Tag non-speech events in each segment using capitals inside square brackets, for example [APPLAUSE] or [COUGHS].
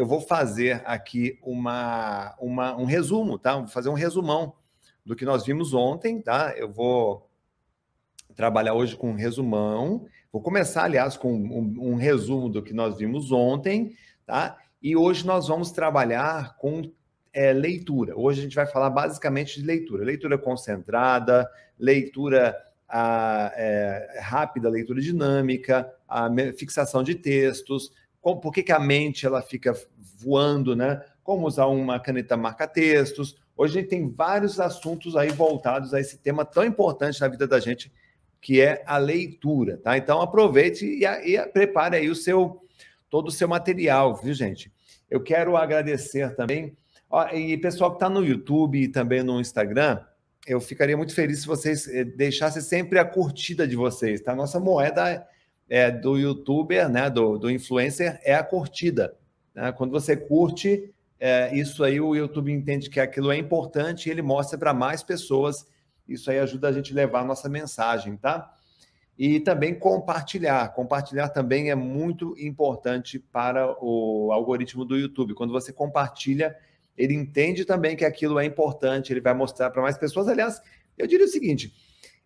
eu vou fazer aqui uma, uma, um resumo, tá? Vou fazer um resumão do que nós vimos ontem, tá? Eu vou trabalhar hoje com um resumão. Vou começar, aliás, com um, um resumo do que nós vimos ontem, tá? E hoje nós vamos trabalhar com é, leitura. Hoje a gente vai falar basicamente de leitura. Leitura concentrada, leitura a, é, rápida, leitura dinâmica, a fixação de textos, com, por que, que a mente ela fica voando, né? Como usar uma caneta marca-textos. Hoje a gente tem vários assuntos aí voltados a esse tema tão importante na vida da gente, que é a leitura, tá? Então aproveite e, e prepare aí o seu todo o seu material, viu, gente? Eu quero agradecer também Ó, e pessoal que está no YouTube e também no Instagram, eu ficaria muito feliz se vocês eh, deixassem sempre a curtida de vocês, tá? Nossa moeda é, do youtuber, né, do, do influencer, é a curtida. Né? Quando você curte, é, isso aí o YouTube entende que aquilo é importante e ele mostra para mais pessoas. Isso aí ajuda a gente a levar a nossa mensagem, tá? E também compartilhar. Compartilhar também é muito importante para o algoritmo do YouTube. Quando você compartilha, ele entende também que aquilo é importante, ele vai mostrar para mais pessoas. Aliás, eu diria o seguinte: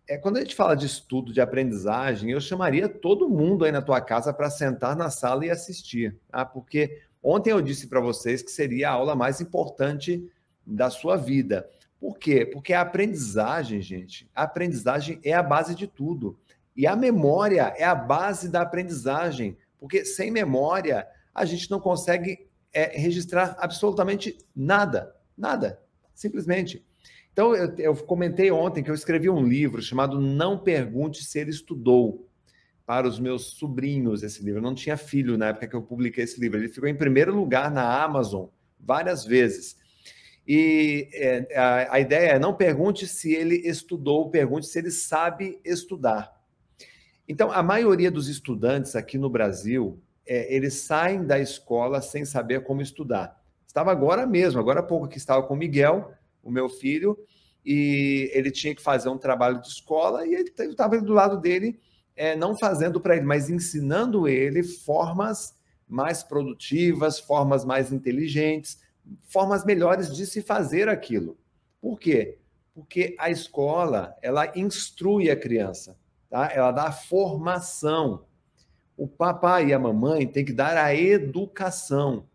é, quando a gente fala de estudo, de aprendizagem, eu chamaria todo mundo aí na tua casa para sentar na sala e assistir, tá? porque ontem eu disse para vocês que seria a aula mais importante da sua vida. Por quê? Porque a aprendizagem, gente, a aprendizagem é a base de tudo. E a memória é a base da aprendizagem, porque sem memória a gente não consegue é, registrar absolutamente nada, nada, simplesmente. Então, eu, eu, comentei ontem que eu escrevi um livro chamado Não Pergunte Se Ele Estudou, para os meus sobrinhos, esse livro. Eu não tinha filho na época que eu publiquei esse livro. Ele ficou em primeiro lugar na Amazon várias vezes. E é, a, a ideia é: não pergunte se ele estudou, pergunte se ele sabe estudar. Então, a maioria dos estudantes aqui no Brasil é, eles saem da escola sem saber como estudar. Estava agora mesmo, agora há pouco que estava com o Miguel, o meu filho, e ele tinha que fazer um trabalho de escola e ele estava do lado dele, é, não fazendo para ele, mas ensinando ele formas mais produtivas, formas mais inteligentes, formas melhores de se fazer aquilo. Por quê? Porque a escola, ela instrui a criança, tá? Ela dá formação o papai e a mamãe têm que dar a educação.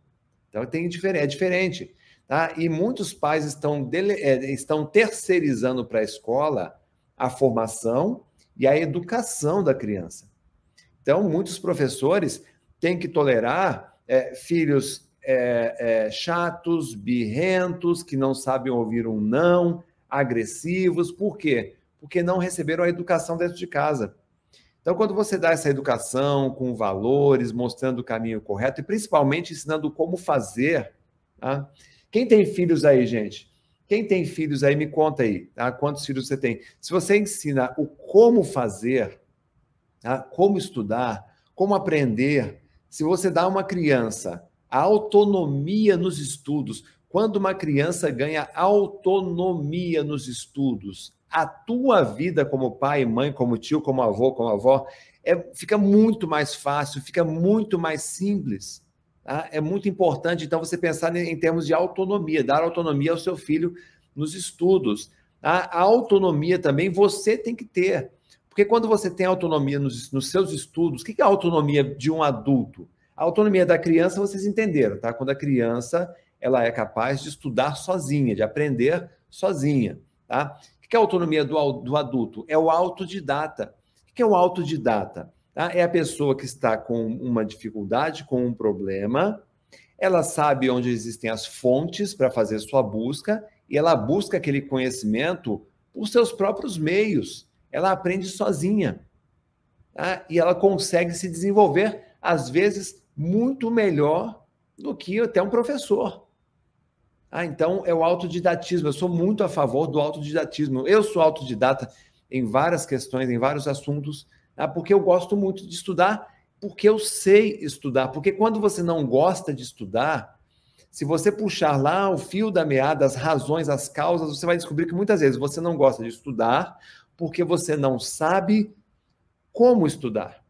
Então tem é diferente. Tá? E muitos pais estão, dele, é, estão terceirizando para a escola a formação e a educação da criança. Então, muitos professores têm que tolerar é, filhos é, é, chatos, birrentos, que não sabem ouvir um não, agressivos. Por quê? Porque não receberam a educação dentro de casa. Então, quando você dá essa educação com valores, mostrando o caminho correto e principalmente ensinando como fazer, tá? Quem tem filhos aí, gente? Quem tem filhos aí, me conta aí, tá? quantos filhos você tem? Se você ensina o como fazer, tá? como estudar, como aprender, se você dá a uma criança autonomia nos estudos, quando uma criança ganha autonomia nos estudos, a tua vida como pai, mãe, como tio, como avô, como avó, é, fica muito mais fácil, fica muito mais simples. Tá? É muito importante, então, você pensar em, termos de autonomia, dar autonomia ao seu filho nos estudos. Tá? A autonomia também você tem que ter. Porque quando você tem autonomia nos, nos seus estudos, o que é a autonomia de um adulto? A autonomia da criança, vocês entenderam, tá? Quando a criança ela é capaz de estudar sozinha, de aprender sozinha, tá? que é a autonomia do, do adulto? É o autodidata. O que é o autodidata? Tá? É a pessoa que está com uma dificuldade, com um problema, ela sabe onde existem as fontes para fazer sua busca e ela busca aquele conhecimento por seus próprios meios. Ela aprende sozinha. Tá? E ela consegue se desenvolver, às vezes, muito melhor do que até um professor. Ah, então é o autodidatismo. Eu sou muito a favor do autodidatismo. Eu sou autodidata em várias questões, em vários assuntos, porque eu gosto muito de estudar, porque eu sei estudar. Porque quando você não gosta de estudar, se você puxar lá o fio da meada, as razões, as causas, você vai descobrir que muitas vezes você não gosta de estudar porque você não sabe como estudar.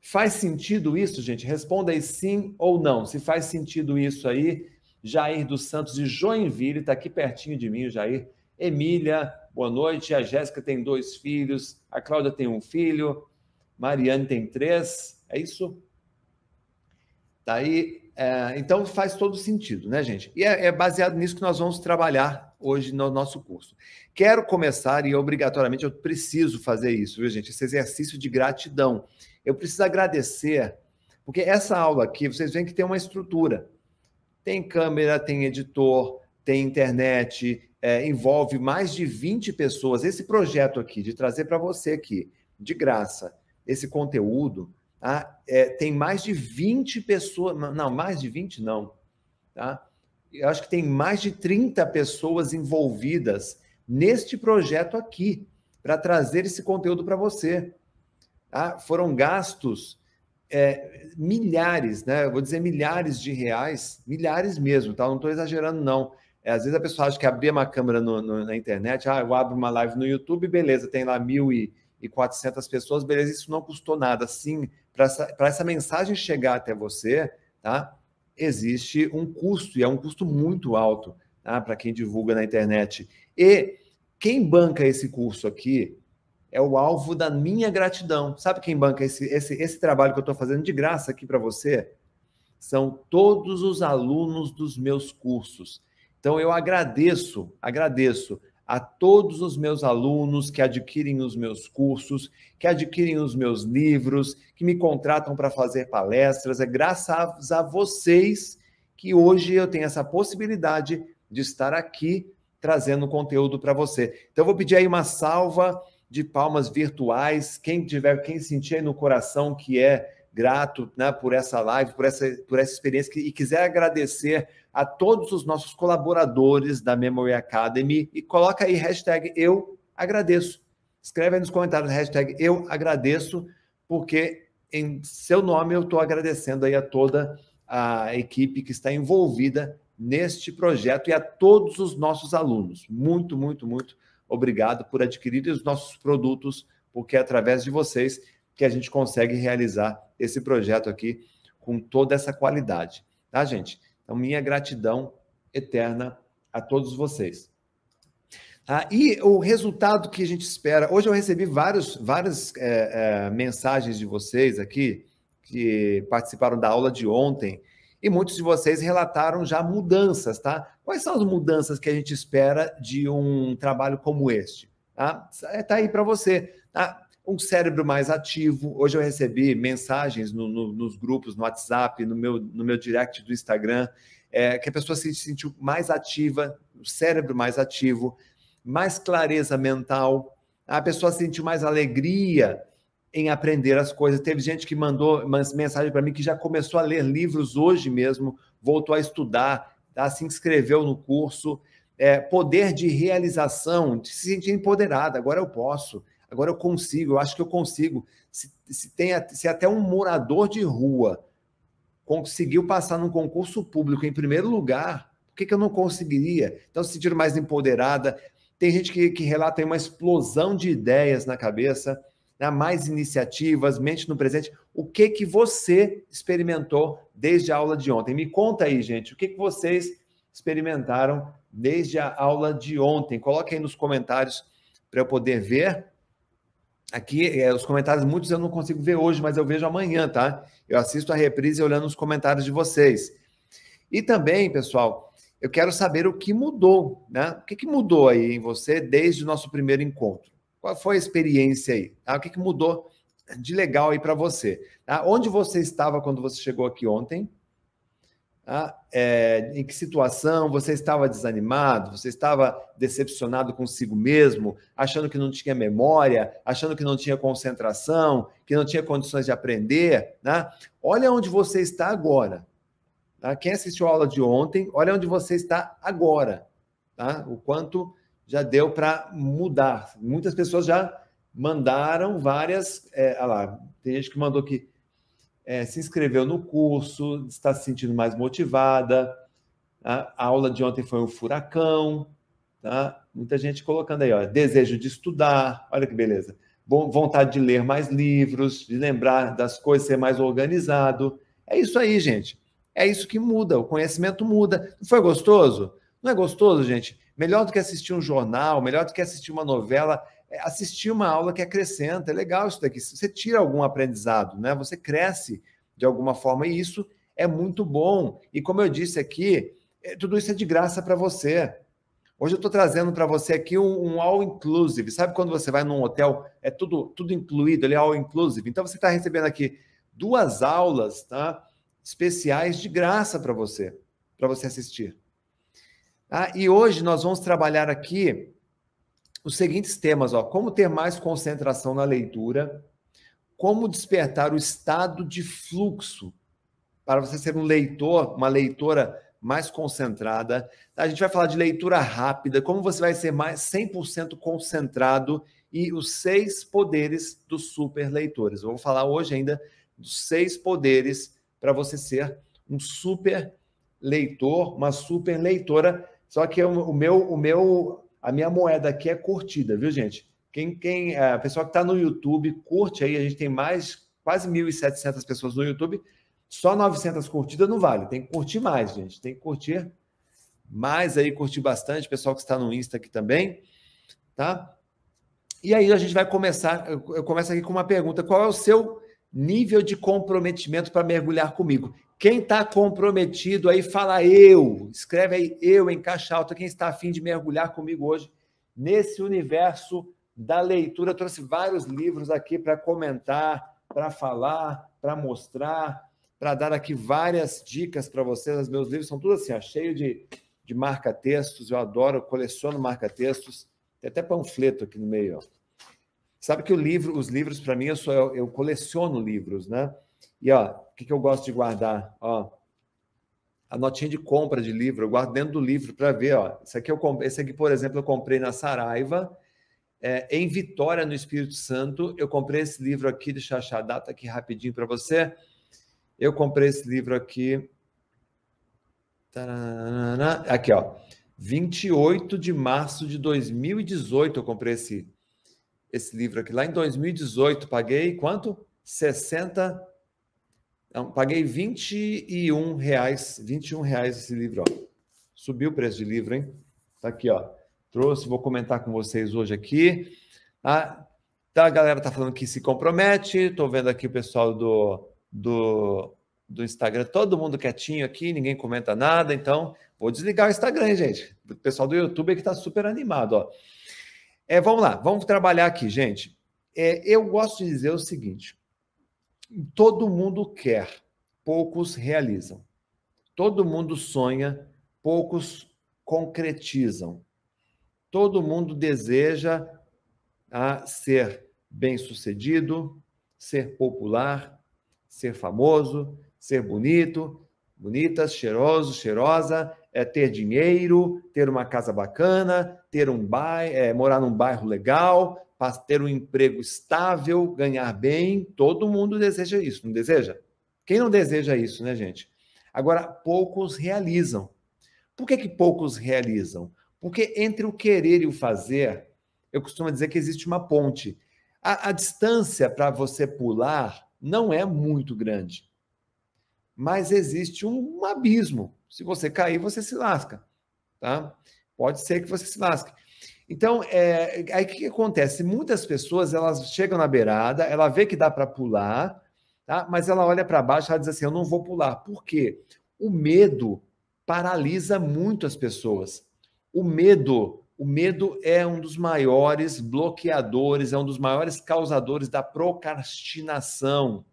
Faz sentido isso, gente? Responda aí sim ou não. Se faz sentido isso aí, Jair dos Santos de Joinville, está aqui pertinho de mim, Jair. Emília, boa noite. A Jéssica tem dois filhos, a Cláudia tem um filho, Mariane tem três. É isso? Tá aí. É, então faz todo sentido, né, gente? E é, é baseado nisso que nós vamos trabalhar hoje no nosso curso. Quero começar, e obrigatoriamente eu preciso fazer isso, viu, gente? Esse exercício de gratidão. Eu preciso agradecer, porque essa aula aqui, vocês veem que tem uma estrutura. Tem câmera, tem editor, tem internet, é, envolve mais de 20 pessoas. Esse projeto aqui, de trazer para você aqui, de graça, esse conteúdo, tá? É, tem mais de 20 pessoas, não, mais de 20 não, tá? Eu acho que tem mais de 30 pessoas envolvidas neste projeto aqui, para trazer esse conteúdo para você. Tá? Foram gastos é, milhares, né? Eu vou dizer milhares de reais, milhares mesmo, tá? Não estou exagerando, não. É, às vezes a pessoa acha que abrir uma câmera no, no, na internet, ah, eu abro uma live no YouTube, beleza, tem lá mil e, 400 pessoas, beleza, isso não custou nada. Sim, para essa, essa mensagem chegar até você, tá? Existe um custo, e é um custo muito alto, tá? Para quem divulga na internet. E quem banca esse curso aqui é o alvo da minha gratidão. Sabe quem banca esse, esse, esse trabalho que eu estou fazendo de graça aqui para você? São todos os alunos dos meus cursos. Então eu agradeço, agradeço a todos os meus alunos que adquirem os meus cursos, que adquirem os meus livros, que me contratam para fazer palestras. É graças a vocês que hoje eu tenho essa possibilidade de estar aqui trazendo conteúdo para você. Então eu vou pedir aí uma salva de palmas virtuais. Quem tiver, quem sentir aí no coração que é grato né, por essa live, por essa, por essa experiência e quiser agradecer a todos os nossos colaboradores da Memory Academy e coloca aí hashtag eu agradeço. Escreve aí nos comentários hashtag eu agradeço, porque em seu nome eu estou agradecendo aí a toda a equipe que está envolvida neste projeto e a todos os nossos alunos. Muito, muito, muito obrigado por adquirir os nossos produtos, porque é através de vocês que a gente consegue realizar esse projeto aqui com toda essa qualidade, tá, gente? Então, minha gratidão eterna a todos vocês. Ah, e o resultado que a gente espera. Hoje eu recebi vários, várias é, é, mensagens de vocês aqui que participaram da aula de ontem e muitos de vocês relataram já mudanças, tá? Quais são as mudanças que a gente espera de um trabalho como este? Tá, tá aí para você. Tá? Um cérebro mais ativo. Hoje eu recebi mensagens no, no, nos grupos, no WhatsApp, no meu, no meu direct do Instagram, é, que a pessoa se sentiu mais ativa, o cérebro mais ativo, mais clareza mental, a pessoa sentiu mais alegria em aprender as coisas. Teve gente que mandou mensagem para mim que já começou a ler livros hoje mesmo, voltou a estudar, tá? se inscreveu no curso. É, poder de realização, de se sentir empoderada, agora eu posso agora eu consigo, eu acho que eu consigo. Se, se, tem, se até um morador de rua conseguiu passar num concurso público em primeiro lugar, por que, que eu não conseguiria? Então, se sentiram mais empoderada. Tem gente que, que relata uma explosão de ideias na cabeça, né? mais iniciativas, mente no presente. O que que você experimentou desde a aula de ontem? Me conta aí, gente, o que, que vocês experimentaram desde a aula de ontem? Coloque aí nos comentários para eu poder ver Aqui, é, os comentários, muitos eu não consigo ver hoje, mas eu vejo amanhã, tá? Eu assisto a reprise olhando os comentários de vocês. E também, pessoal, eu quero saber o que mudou, né? O que, que mudou aí em você desde o nosso primeiro encontro? Qual foi a experiência aí? Tá? O que, que mudou de legal aí para você? Tá? Onde você estava quando você chegou aqui ontem? Tá? É, em que situação você estava desanimado, você estava decepcionado consigo mesmo, achando que não tinha memória, achando que não tinha concentração, que não tinha condições de aprender. Né? Olha onde você está agora. Tá? Quem assistiu a aula de ontem, olha onde você está agora. Tá? O quanto já deu para mudar. Muitas pessoas já mandaram várias. É, olha lá, tem gente que mandou que é, se inscreveu no curso, está se sentindo mais motivada. A aula de ontem foi um furacão. Tá? Muita gente colocando aí, ó, desejo de estudar. Olha que beleza. vontade de ler mais livros, de lembrar das coisas, ser mais organizado. É isso aí, gente. É isso que muda, o conhecimento muda. Não foi gostoso? Não é gostoso, gente? Melhor do que assistir um jornal, melhor do que assistir uma novela, assistir uma aula que acrescenta. É legal isso daqui. Você tira algum aprendizado, né? Você cresce de alguma forma e isso é muito bom. E como eu disse aqui, é, tudo isso é de graça para você. Hoje eu estou trazendo para você aqui um, um, all inclusive. Sabe quando você vai num hotel, é tudo tudo incluído, ele é all inclusive. Então você está recebendo aqui duas aulas, tá? Especiais de graça para você, para você assistir. Ah, e hoje nós vamos trabalhar aqui os seguintes temas, ó: como ter mais concentração na leitura, como despertar o estado de fluxo para você ser um leitor, uma leitora mais concentrada. A gente vai falar de leitura rápida, como você vai ser mais 100% concentrado e os seis poderes dos super leitores. Vou falar hoje ainda dos seis poderes para você ser um super leitor, uma super leitora. Só que o meu, o meu, a minha moeda aqui é curtida, viu, gente? Quem, quem, a pessoa que está no YouTube, curte aí. A gente tem mais quase 1.700 pessoas no YouTube. Só 900 curtidas não vale, tem que curtir mais, gente. Tem que curtir mais aí, curtir bastante. Pessoal que está no Insta aqui também, tá? E aí a gente vai começar. Eu começo aqui com uma pergunta: qual é o seu nível de comprometimento para mergulhar comigo? Quem está comprometido aí, fala eu. Escreve aí eu em caixa alta. Quem está afim de mergulhar comigo hoje nesse universo da leitura? Eu trouxe vários livros aqui para comentar, para falar, para mostrar para dar aqui várias dicas para vocês. Os meus livros são tudo assim, ó, cheio de, de marca-textos. Eu adoro, eu coleciono marca-textos. Tem até panfleto aqui no meio. Ó. Sabe que o livro, os livros, para mim, eu, sou, eu, eu, coleciono livros, né? E ó, o que, que eu gosto de guardar? Ó, a notinha de compra de livro, eu guardo dentro do livro para ver. Ó. Esse, aqui eu, esse aqui, por exemplo, eu comprei na Saraiva. É, em Vitória, no Espírito Santo, eu comprei esse livro aqui, deixa eu achar a data aqui rapidinho para você. Eu comprei esse livro aqui. Aqui, ó. 28 de março de 2018 eu comprei esse, esse livro aqui. Lá em 2018, paguei quanto? 60. Não, paguei 21 reais. 21 reais esse livro, ó. Subiu o preço de livro, hein? Tá aqui, ó. Trouxe, vou comentar com vocês hoje aqui. Tá, a galera tá falando que se compromete. Estou vendo aqui o pessoal do do, do Instagram, todo mundo quietinho aqui, ninguém comenta nada, então vou desligar o Instagram, gente. O pessoal do YouTube que está super animado, ó. É, vamos lá, vamos trabalhar aqui, gente. É, eu gosto de dizer o seguinte: todo mundo quer, poucos realizam. Todo mundo sonha, poucos concretizam. Todo mundo deseja a ser bem-sucedido, ser popular, ser famoso, ser bonito, bonita, cheiroso, cheirosa, é ter dinheiro, ter uma casa bacana, ter um bairro, é, morar num bairro legal, ter um emprego estável, ganhar bem. Todo mundo deseja isso, não deseja? Quem não deseja isso, né, gente? Agora, poucos realizam. Por que, que poucos realizam? Porque entre o querer e o fazer, eu costumo dizer que existe uma ponte. A, a distância para você pular não é muito grande. Mas existe um, abismo. Se você cair, você se lasca. Tá? Pode ser que você se lasque. Então, é, aí o que, que, acontece? Muitas pessoas elas chegam na beirada, ela vê que dá para pular, tá? mas ela olha para baixo e diz assim: Eu não vou pular. Por quê? O medo paralisa muito as pessoas. O medo o medo é um dos maiores bloqueadores, é um dos maiores causadores da procrastinação.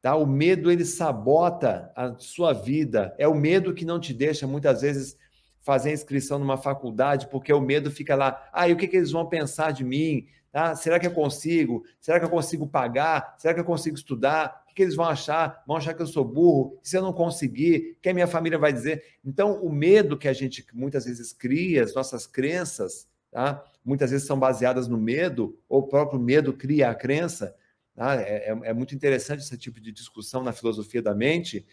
Tá? O medo ele sabota a sua vida. É o medo que não te deixa muitas vezes fazer inscrição numa faculdade, porque o medo fica lá. Ah, e o que, que eles vão pensar de mim? Tá? Será que eu consigo? Será que eu consigo pagar? Será que eu consigo estudar? O que, eles vão achar? Vão achar que eu sou burro? Se eu não conseguir, o que a minha família vai dizer? Então, o medo que a gente muitas vezes cria, as nossas crenças, tá? muitas vezes são baseadas no medo, ou o próprio medo cria a crença. Tá? É, é, é muito interessante esse tipo de discussão na filosofia da mente.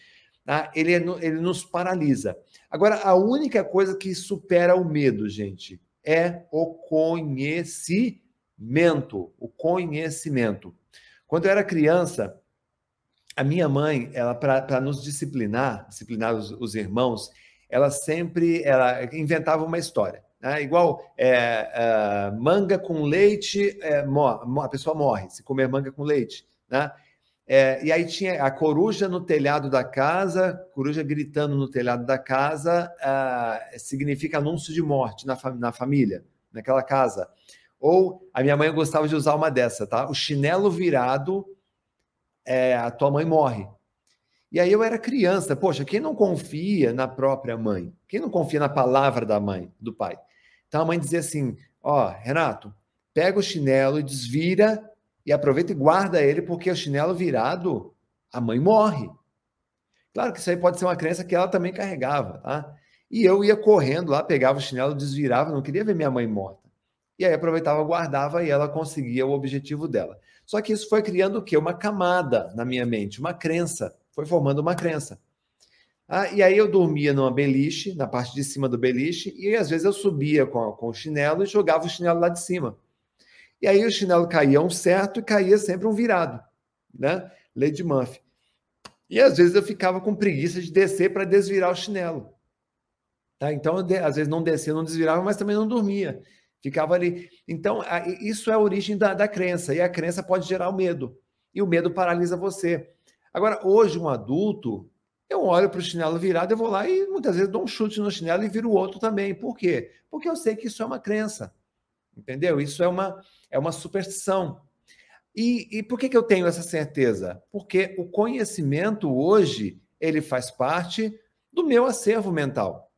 Tá? Ele, é ele nos paralisa. Agora, a única coisa que supera o medo, gente, é o conhecimento o conhecimento. Quando eu era criança, a minha mãe, ela para nos disciplinar, disciplinar os, os, irmãos, ela sempre ela inventava uma história. Né? Igual é, é, manga com leite, é, a pessoa morre se comer manga com leite. Né? É, e aí tinha a coruja no telhado da casa, coruja gritando no telhado da casa, uh, significa anúncio de morte na, na família, naquela casa. Ou a minha mãe gostava de usar uma dessa, tá? O chinelo virado, é, a tua mãe morre. E aí eu era criança, poxa, quem não confia na própria mãe? Quem não confia na palavra da mãe, do pai? Então a mãe dizia assim: ó, oh, Renato, pega o chinelo e desvira e aproveita e guarda ele, porque o chinelo virado, a mãe morre. Claro que isso aí pode ser uma crença que ela também carregava, tá? E eu ia correndo lá, pegava o chinelo, desvirava, não queria ver minha mãe morta. E aí aproveitava, guardava e ela conseguia o objetivo dela. Só que isso foi criando o quê? Uma camada na minha mente, uma crença. Foi formando uma crença. Ah, e aí eu dormia numa beliche, na parte de cima do beliche, e às vezes eu subia com, com o chinelo e jogava o chinelo lá de cima. E aí o chinelo caía um certo e caía sempre um virado, né? Lady Murphy. E às vezes eu ficava com preguiça de descer para desvirar o chinelo. Tá? Então, às vezes não descia, não desvirava, mas também não dormia. Ficava ali. Então, isso é a origem da, da crença. E a crença pode gerar o medo. E o medo paralisa você. Agora, hoje, um adulto, eu olho para o chinelo virado, eu vou lá e muitas vezes dou um chute no chinelo e viro o outro também. Por quê? Porque eu sei que isso é uma crença. Entendeu? Isso é uma, é uma superstição. E, e por que, que eu tenho essa certeza? Porque o conhecimento hoje ele faz parte do meu acervo mental.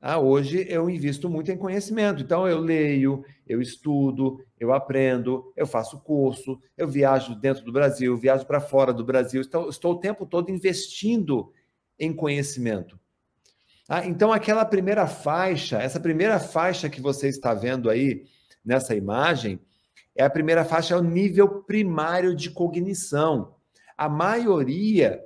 Ah, hoje eu invisto muito em conhecimento. Então eu leio, eu estudo, eu aprendo, eu faço curso, eu viajo dentro do Brasil, viajo para fora do Brasil. Estou, estou o tempo todo investindo em conhecimento. Ah, então aquela primeira faixa, essa primeira faixa que você está vendo aí nessa imagem, é a primeira faixa, é o nível primário de cognição. A maioria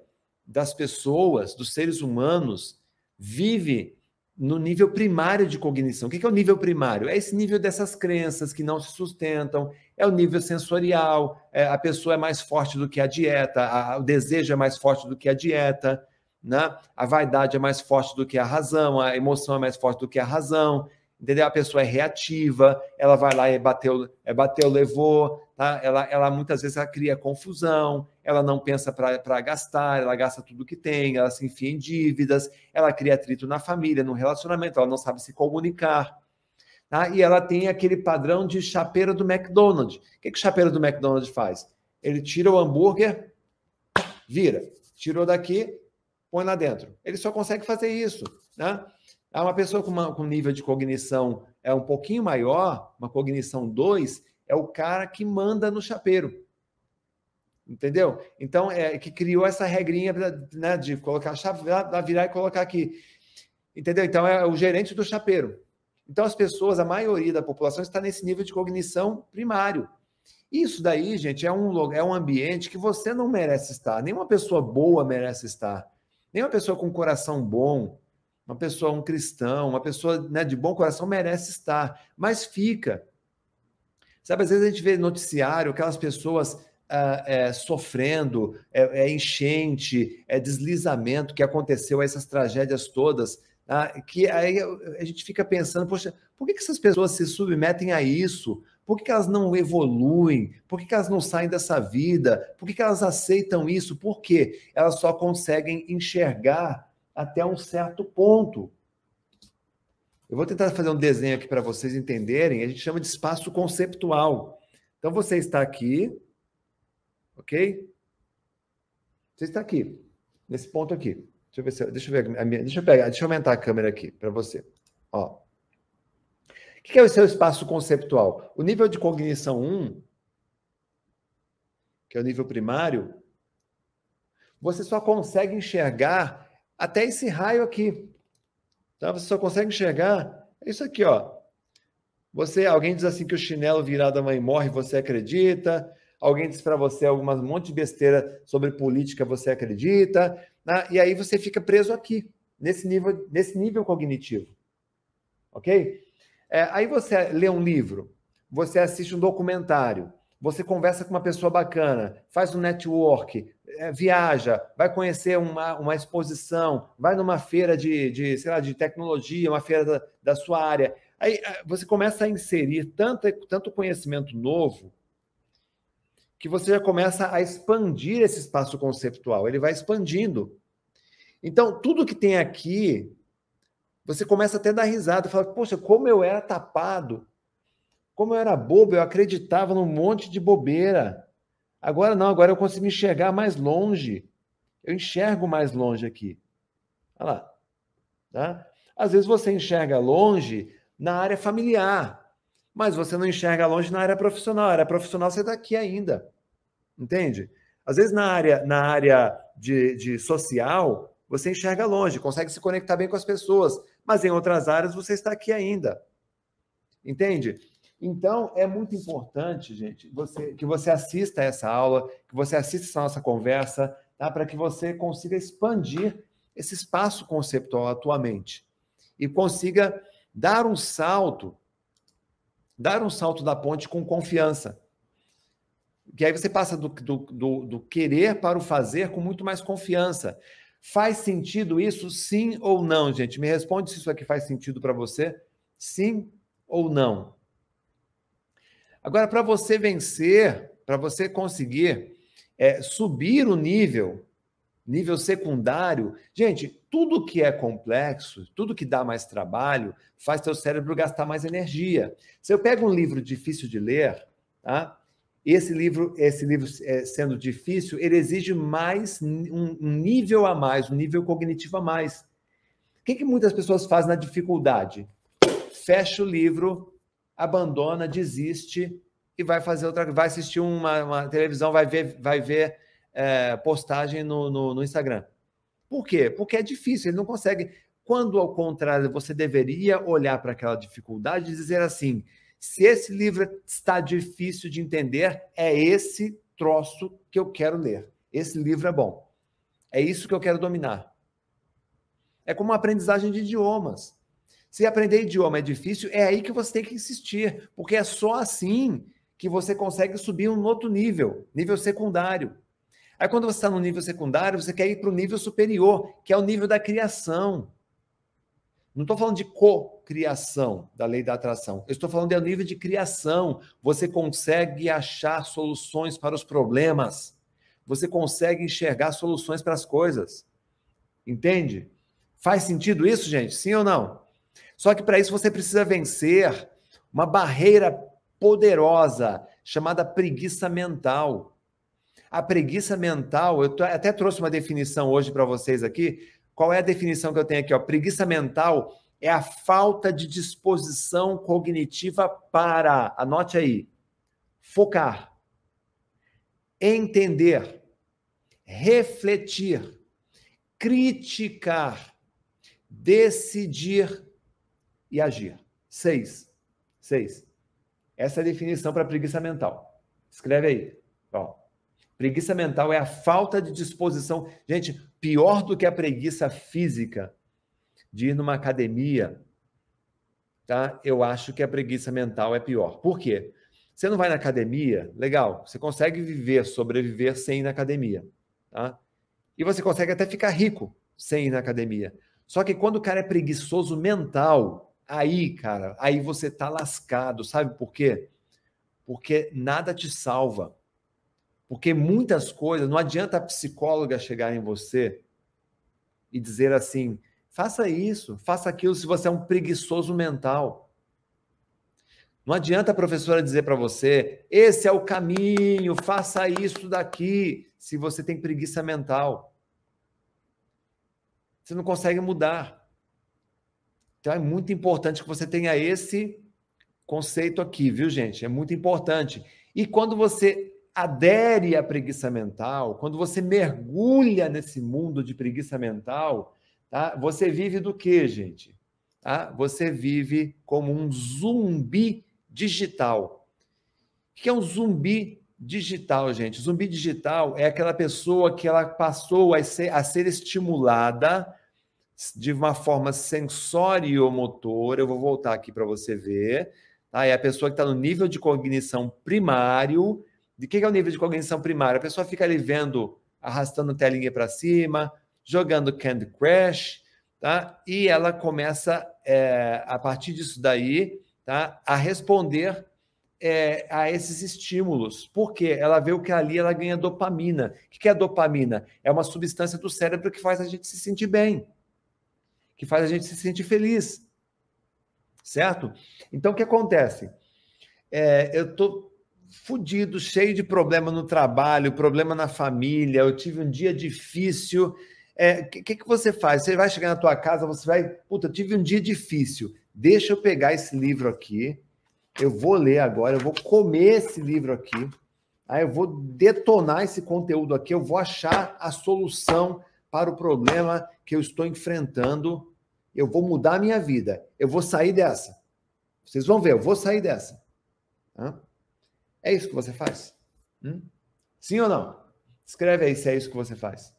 das pessoas, dos seres humanos, vive no nível primário de cognição. O que é o nível primário? É esse nível dessas crenças que não se sustentam, é o nível sensorial, é, a pessoa é mais forte do que a dieta, a, o desejo é mais forte do que a dieta, né? a vaidade é mais forte do que a razão, a emoção é mais forte do que a razão entendeu? A pessoa é reativa, ela vai lá e bateu, é, bateu levou, tá? Ela, ela muitas vezes ela cria confusão, ela não pensa para gastar, ela gasta tudo que tem, ela se enfia em dívidas, ela cria atrito na família, no relacionamento, ela não sabe se comunicar. Tá? E ela tem aquele padrão de chapeiro do McDonald's. O que, que o chapeiro do McDonald's faz? Ele tira o hambúrguer, vira, tirou daqui, põe lá dentro. Ele só consegue fazer isso. Né? Ah, uma pessoa com, uma, com nível de cognição é um pouquinho maior, uma cognição 2, é o cara que manda no chapeiro. Entendeu? Então, é que criou essa regrinha né, de colocar a chave, virar e colocar aqui. Entendeu? Então, é o gerente do chapeiro. Então, as pessoas, a maioria da população está nesse nível de cognição primário. Isso daí, gente, é um, é um ambiente que você não merece estar. Nenhuma pessoa boa merece estar. Nenhuma pessoa com coração bom, uma pessoa, um cristão, uma pessoa né, de bom coração merece estar, mas fica. Sabe, às vezes a gente vê noticiário, aquelas pessoas ah, é, sofrendo, é, é, enchente, é deslizamento que aconteceu, essas tragédias todas, ah, que aí a gente fica pensando, poxa, por que, que essas pessoas se submetem a isso? Por que, que elas não evoluem? Por que, que elas não saem dessa vida? Por que, que elas aceitam isso? Por quê? Elas só conseguem enxergar até um certo ponto. Eu vou tentar fazer um desenho aqui para vocês entenderem. A gente chama de espaço conceptual. Então você está aqui, ok? Você está aqui, nesse ponto aqui. Deixa eu ver se, deixa eu ver a minha, deixa eu pegar, deixa eu aumentar a câmera aqui para você. Ó. O que é o seu espaço conceptual? O nível de cognição 1, que é o nível primário, você só consegue enxergar até esse raio aqui. Tá? Você só consegue enxergar é isso aqui, ó. Você, alguém diz assim que o chinelo virado da mãe morre, você acredita? Alguém diz para você algumas um monte de besteira sobre política, você acredita? Né? E aí você fica preso aqui, nesse nível, nesse nível cognitivo. Ok? É, aí você lê um livro. você assiste um documentário, você conversa com uma pessoa bacana, faz um network, é, viaja, vai conhecer uma, uma exposição, vai numa feira de, de, sei lá, de tecnologia, uma feira da, da sua área. Aí é, você começa a inserir tanto, tanto conhecimento novo que você já começa a expandir esse espaço conceptual. Ele vai expandindo. Então, tudo que tem aqui, você começa até a dar risada, fala, poxa, como eu era tapado, como eu era bobo, eu acreditava num monte de bobeira. Agora não, agora eu consigo enxergar mais longe. Eu enxergo mais longe aqui. Olha lá. Tá? Às vezes você enxerga longe na área familiar, mas você não enxerga longe na área profissional. Na área profissional você está aqui ainda. Entende? Às vezes na área, na área de, de social, você enxerga longe, consegue se conectar bem com as pessoas, mas em outras áreas você está aqui ainda. Entende? Então, é muito importante, gente, você, que você assista essa aula, que você assista essa nossa conversa, tá? para que você consiga expandir esse espaço conceptual atualmente e consiga dar um salto, dar um salto da ponte com confiança. Que aí você passa do, do, do, do querer para o fazer com muito mais confiança. Faz sentido isso, sim ou não, gente? Me responde se isso aqui faz sentido para você, sim ou não. Agora, para você vencer, para você conseguir é, subir o nível, nível secundário, gente, tudo que é complexo, tudo que dá mais trabalho, faz teu cérebro gastar mais energia. Se eu pego um livro difícil de ler, tá? Esse livro, esse livro é, sendo difícil, ele exige mais um, um nível a mais, um nível cognitivo a mais. O que, que muitas pessoas fazem na dificuldade? Fecha o livro, abandona, desiste e vai fazer outra, vai assistir uma, uma televisão, vai ver, vai ver é, postagem no, no, no Instagram. Por quê? Porque é difícil, ele não consegue. Quando, ao contrário, você deveria olhar para aquela dificuldade e dizer assim: se esse livro está difícil de entender, é esse troço que eu quero ler. Esse livro é bom. É isso que eu quero dominar. É como uma aprendizagem de idiomas. Se aprender idioma é difícil, é aí que você tem que insistir, porque é só assim que você consegue subir um outro nível, nível secundário. Aí, quando você está no nível secundário, você quer ir para o nível superior, que é o nível da criação. Não estou falando de co-criação da lei da atração. Eu estou falando do nível de criação. Você consegue achar soluções para os problemas. Você consegue enxergar soluções para as coisas. Entende? Faz sentido isso, gente? Sim ou não? Só que para isso você precisa vencer uma barreira poderosa chamada preguiça mental. A preguiça mental, eu até trouxe uma definição hoje para vocês aqui. Qual é a definição que eu tenho aqui? Ó? Preguiça mental é a falta de disposição cognitiva para, anote aí, focar, entender, refletir, criticar, decidir e agir. Seis. Seis. Essa é a definição para preguiça mental. Escreve aí. Ó. Preguiça mental é a falta de disposição. Gente, pior do que a preguiça física de ir numa academia, tá? Eu acho que a preguiça mental é pior. Por quê? Você não vai na academia, legal, você consegue viver, sobreviver sem ir na academia, tá? E você consegue até ficar rico sem ir na academia. Só que quando o cara é preguiçoso mental, Aí, cara, aí você tá lascado, sabe por quê? Porque nada te salva. Porque muitas coisas, não adianta a psicóloga chegar em você e dizer assim: faça isso, faça aquilo, se você é um preguiçoso mental. Não adianta a professora dizer para você: esse é o caminho, faça isso daqui, se você tem preguiça mental. Você não consegue mudar. Então é muito importante que você tenha esse conceito aqui, viu, gente? É muito importante. E quando você adere à preguiça mental, quando você mergulha nesse mundo de preguiça mental, tá? Você vive do que, gente? Tá? Você vive como um zumbi digital. O que é um zumbi digital, gente? Zumbi digital é aquela pessoa que ela passou a ser, a ser estimulada de uma forma sensoriomotora. Eu vou voltar aqui para você ver, Tá? É a pessoa que está no nível de cognição primário. De que é o nível de cognição primário? A pessoa fica ali vendo, arrastando telinha para cima, jogando Candy Crush, tá? E ela começa, é, a partir disso daí, tá? a responder é, a esses estímulos. porque Ela vê o que ali ela ganha dopamina. O que é dopamina? É uma substância do cérebro que faz a gente se sentir bem, que faz a gente se sentir feliz. Certo? Então, o que acontece? É, eu estou fudido, cheio de problema no trabalho, problema na família, eu tive um dia difícil. O é, que, que, que você faz? Você vai chegar na tua casa, você vai. Puta, eu tive um dia difícil. Deixa eu pegar esse livro aqui eu vou ler agora, eu vou comer esse livro aqui, aí eu vou detonar esse conteúdo aqui, eu vou achar a solução para o problema que eu estou enfrentando, eu vou mudar a minha vida, eu vou sair dessa. Vocês vão ver, eu vou sair dessa. É isso que você faz? Hum? Sim ou não? Escreve aí se é isso que você faz.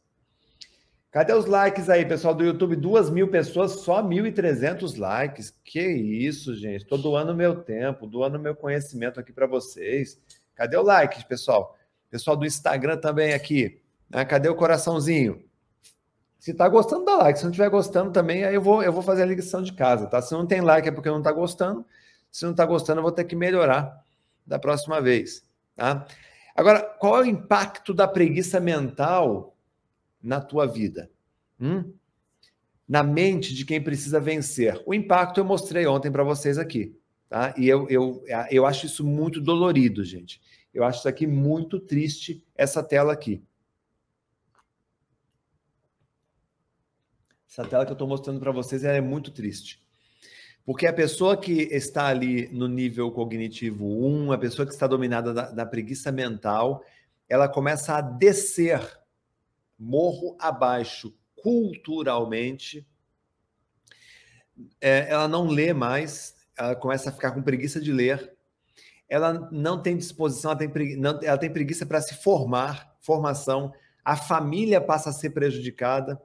Cadê os likes aí, pessoal do YouTube? Duas mil pessoas, só 1.300 likes. Que isso, gente. Estou doando meu tempo, doando meu conhecimento aqui para vocês. Cadê o like, pessoal? Pessoal do Instagram também aqui. Né? Cadê o coraçãozinho? Se tá gostando, dá like. Se não estiver gostando também, aí eu vou, eu vou fazer a ligação de casa, tá? Se não tem like é porque não tá gostando. Se não tá gostando, eu vou ter que melhorar da próxima vez, tá? Agora, qual é o impacto da preguiça mental na tua vida? Hum? Na mente de quem precisa vencer. O impacto eu mostrei ontem para vocês aqui. Tá? E eu, eu, eu acho isso muito dolorido, gente. Eu acho isso aqui muito triste, essa tela aqui. Essa tela que eu estou mostrando para vocês é muito triste. Porque a pessoa que está ali no nível cognitivo 1, a pessoa que está dominada da, da preguiça mental, ela começa a descer morro abaixo culturalmente. É, ela não lê mais, ela começa a ficar com preguiça de ler. Ela não tem disposição, ela tem, preguiça, não, ela tem preguiça para se formar, formação. A família passa a ser prejudicada.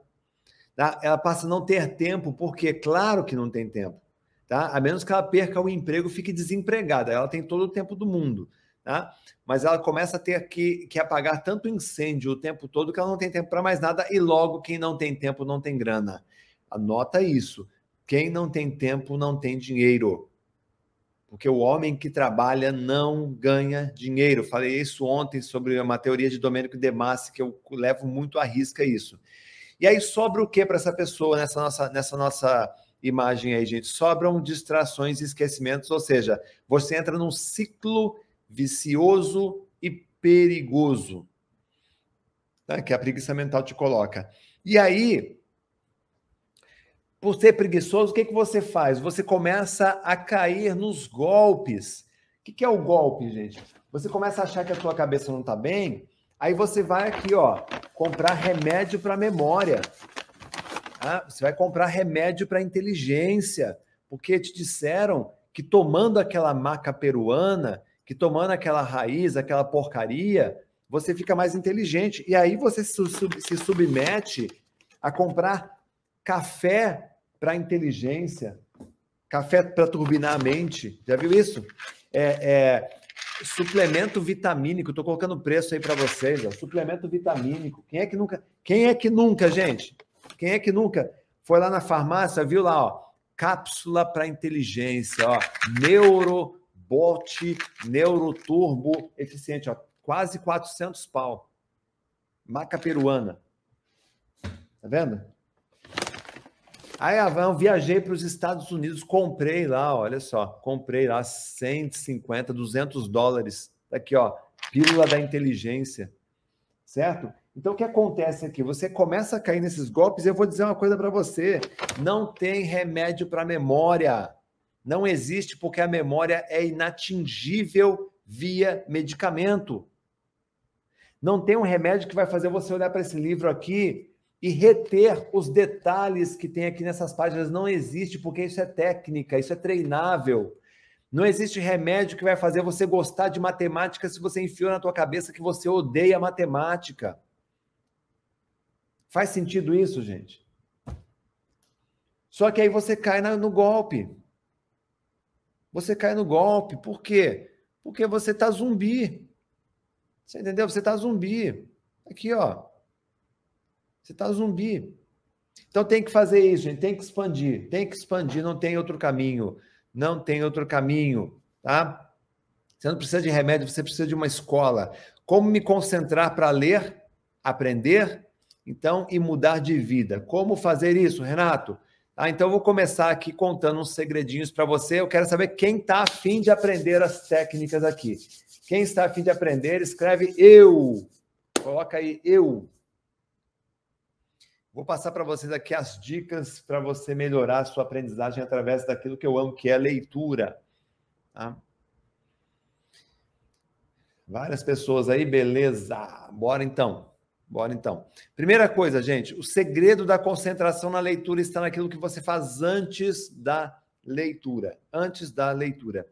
Tá? Ela passa a não ter tempo, porque claro que não tem tempo. Tá? A menos que ela perca o emprego, fique desempregada. Ela tem todo o tempo do mundo tá? mas ela começa a ter que, que apagar tanto incêndio o tempo todo que ela não tem tempo para mais nada, e logo quem não tem tempo não tem grana. Anota isso. Quem não tem tempo não tem dinheiro. Porque o homem que trabalha não ganha dinheiro. Falei isso ontem sobre uma teoria de Domênico De que eu levo muito à risca isso. E aí sobra o que para essa pessoa nessa nossa, nessa nossa imagem aí, gente? Sobram distrações e esquecimentos, ou seja, você entra num ciclo vicioso e perigoso, tá? que a preguiça mental te coloca. E aí, por ser preguiçoso, o que, que você faz? Você começa a cair nos golpes. O que, que é o golpe, gente? Você começa a achar que a tua cabeça não está bem, aí você vai aqui, ó, comprar remédio para memória. Ah, você vai comprar remédio para inteligência, porque te disseram que tomando aquela maca peruana que tomando aquela raiz, aquela porcaria, você fica mais inteligente. E aí você se, se submete a comprar café para inteligência, café para turbinar a mente. Já viu isso? É, é suplemento vitamínico. Estou colocando preço aí para vocês. Ó. Suplemento vitamínico. Quem é que nunca? Quem é que nunca, gente? Quem é que nunca foi lá na farmácia, viu lá, ó, cápsula para inteligência, ó, neuro bot neuroturbo eficiente, ó, quase 400 pau. Maca peruana. Tá vendo? Aí, eu viajei para os Estados Unidos, comprei lá, olha só, comprei lá 150, 200 dólares. Tá aqui, ó, pílula da inteligência, certo? Então, o que acontece aqui? Você começa a cair nesses golpes, e eu vou dizer uma coisa para você: não tem remédio para memória não existe porque a memória é inatingível via medicamento. Não tem um remédio que vai fazer você olhar para esse livro aqui e reter os detalhes que tem aqui nessas páginas. Não existe, porque isso é técnica, isso é treinável. Não existe remédio que vai fazer você gostar de matemática se você enfiou na tua cabeça que você odeia matemática. Faz sentido isso, gente? Só que aí você cai no golpe. você cai no golpe. Por quê? Porque você está zumbi. Você entendeu? Você está zumbi. Aqui, ó. Você está zumbi. Então tem que fazer isso, gente. Tem que expandir. Tem que expandir. Não tem outro caminho. Não tem outro caminho, tá? Você não precisa de remédio, você precisa de uma escola. Como me concentrar para ler, aprender, então, e mudar de vida. Como fazer isso, Renato? Ah, então, eu vou começar aqui contando uns segredinhos para você. Eu quero saber quem está afim de aprender as técnicas aqui. Quem está afim de aprender, escreve eu. Coloca aí eu. Vou passar para vocês aqui as dicas para você melhorar a sua aprendizagem através daquilo que eu amo, que é a leitura. Tá? Várias pessoas aí, beleza. Bora então. Bora então. Primeira coisa, gente, o segredo da concentração na leitura está naquilo que você faz antes da leitura. Antes da leitura.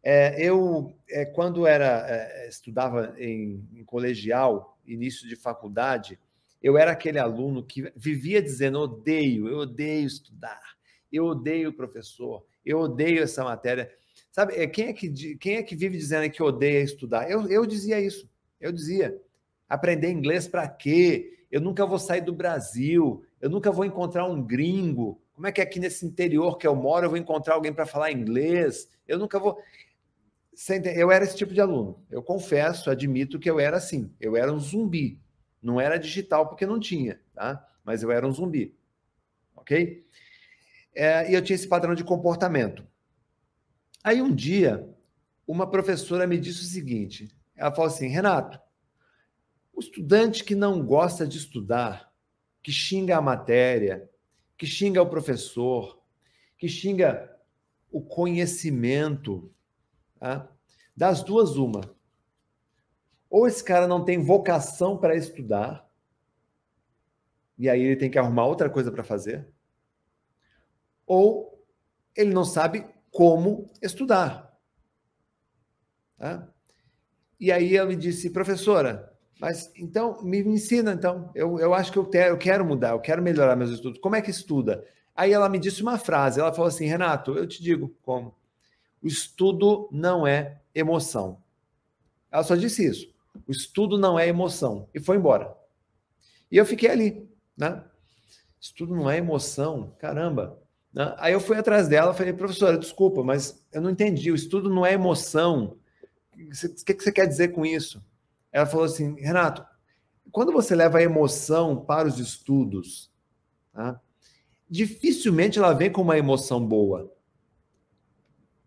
É, eu, é, quando era é, estudava em, em, colegial, início de faculdade, eu era aquele aluno que vivia dizendo: odeio, eu odeio estudar, eu odeio o professor, eu odeio essa matéria. Sabe, é, quem é que, quem é que vive dizendo que odeia estudar? Eu, eu dizia isso. Eu dizia. Aprender inglês para quê? Eu nunca vou sair do Brasil. Eu nunca vou encontrar um gringo. Como é que aqui nesse interior que eu moro eu vou encontrar alguém para falar inglês? Eu nunca vou. Eu era esse tipo de aluno. Eu confesso, admito que eu era assim. Eu era um zumbi. Não era digital porque não tinha, tá? Mas eu era um zumbi. Ok? É, e eu tinha esse padrão de comportamento. Aí um dia, uma professora me disse o seguinte: ela falou assim, Renato, o estudante que não gosta de estudar, que xinga a matéria, que xinga o professor, que xinga o conhecimento, tá? das duas, uma. Ou esse cara não tem vocação para estudar, e aí ele tem que arrumar outra coisa para fazer, ou ele não sabe como estudar. Tá? E aí ela me disse, professora, mas então me, ensina então. Eu, eu acho que eu, ter, eu quero mudar, eu quero melhorar meus estudos. Como é que estuda? Aí ela me disse uma frase, ela falou assim, Renato, eu te digo como. O estudo não é emoção. Ela só disse isso. O estudo não é emoção. E foi embora. E eu fiquei ali, né? Estudo não é emoção, caramba. Né? Aí eu fui atrás dela, falei, professora, desculpa, mas eu não entendi. O estudo não é emoção. O que você quer dizer com isso? Ela falou assim, Renato, quando você leva a emoção para os estudos, tá? dificilmente ela vem com uma emoção boa,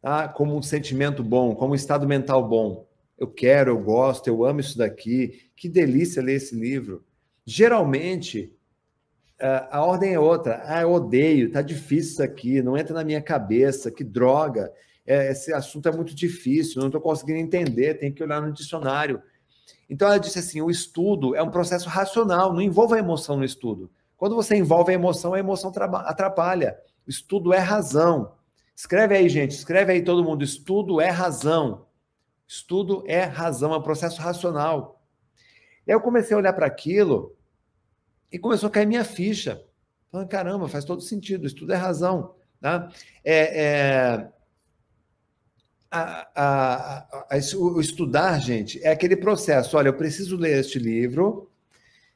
tá? como um sentimento bom, como um estado mental bom. Eu quero, eu gosto, eu amo isso daqui, que delícia ler esse livro. Geralmente, a ordem é outra. Ah, eu odeio, tá difícil isso aqui, não entra na minha cabeça, que droga. É, esse assunto é muito difícil, não estou conseguindo entender, tem que olhar no dicionário. Então ela disse assim: o estudo é um processo racional, não envolve a emoção no estudo. Quando você envolve a emoção, a emoção atrapalha. Estudo é razão. Escreve aí, gente, escreve aí todo mundo: estudo é razão. Estudo é razão, é um processo racional. E aí eu comecei a olhar para aquilo e começou a cair minha ficha. Falando, caramba, faz todo sentido, isso tudo é razão. Tá? É, é, a, a, a, o estudar, gente, é aquele processo. Olha, eu preciso ler este livro,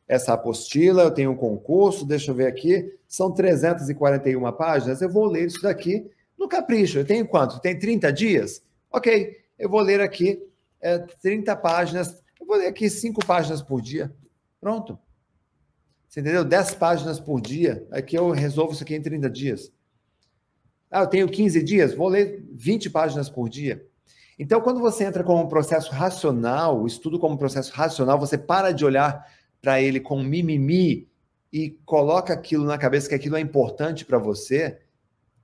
essa apostila, eu tenho um concurso, deixa eu ver aqui, são 341 páginas, eu vou ler isso daqui no capricho. Eu tenho quanto? Tem 30 dias? Ok, eu vou ler aqui é, 30 páginas, eu vou ler aqui 5 páginas por dia. Pronto. Você entendeu? 10 páginas por dia. Aqui eu resolvo isso aqui em 30 dias. Ah, eu tenho 15 dias, vou ler 20 páginas por dia. Então, quando você entra com um processo racional, o estudo como um processo racional, você para de olhar para ele com mimimi e coloca aquilo na cabeça que aquilo é importante para você,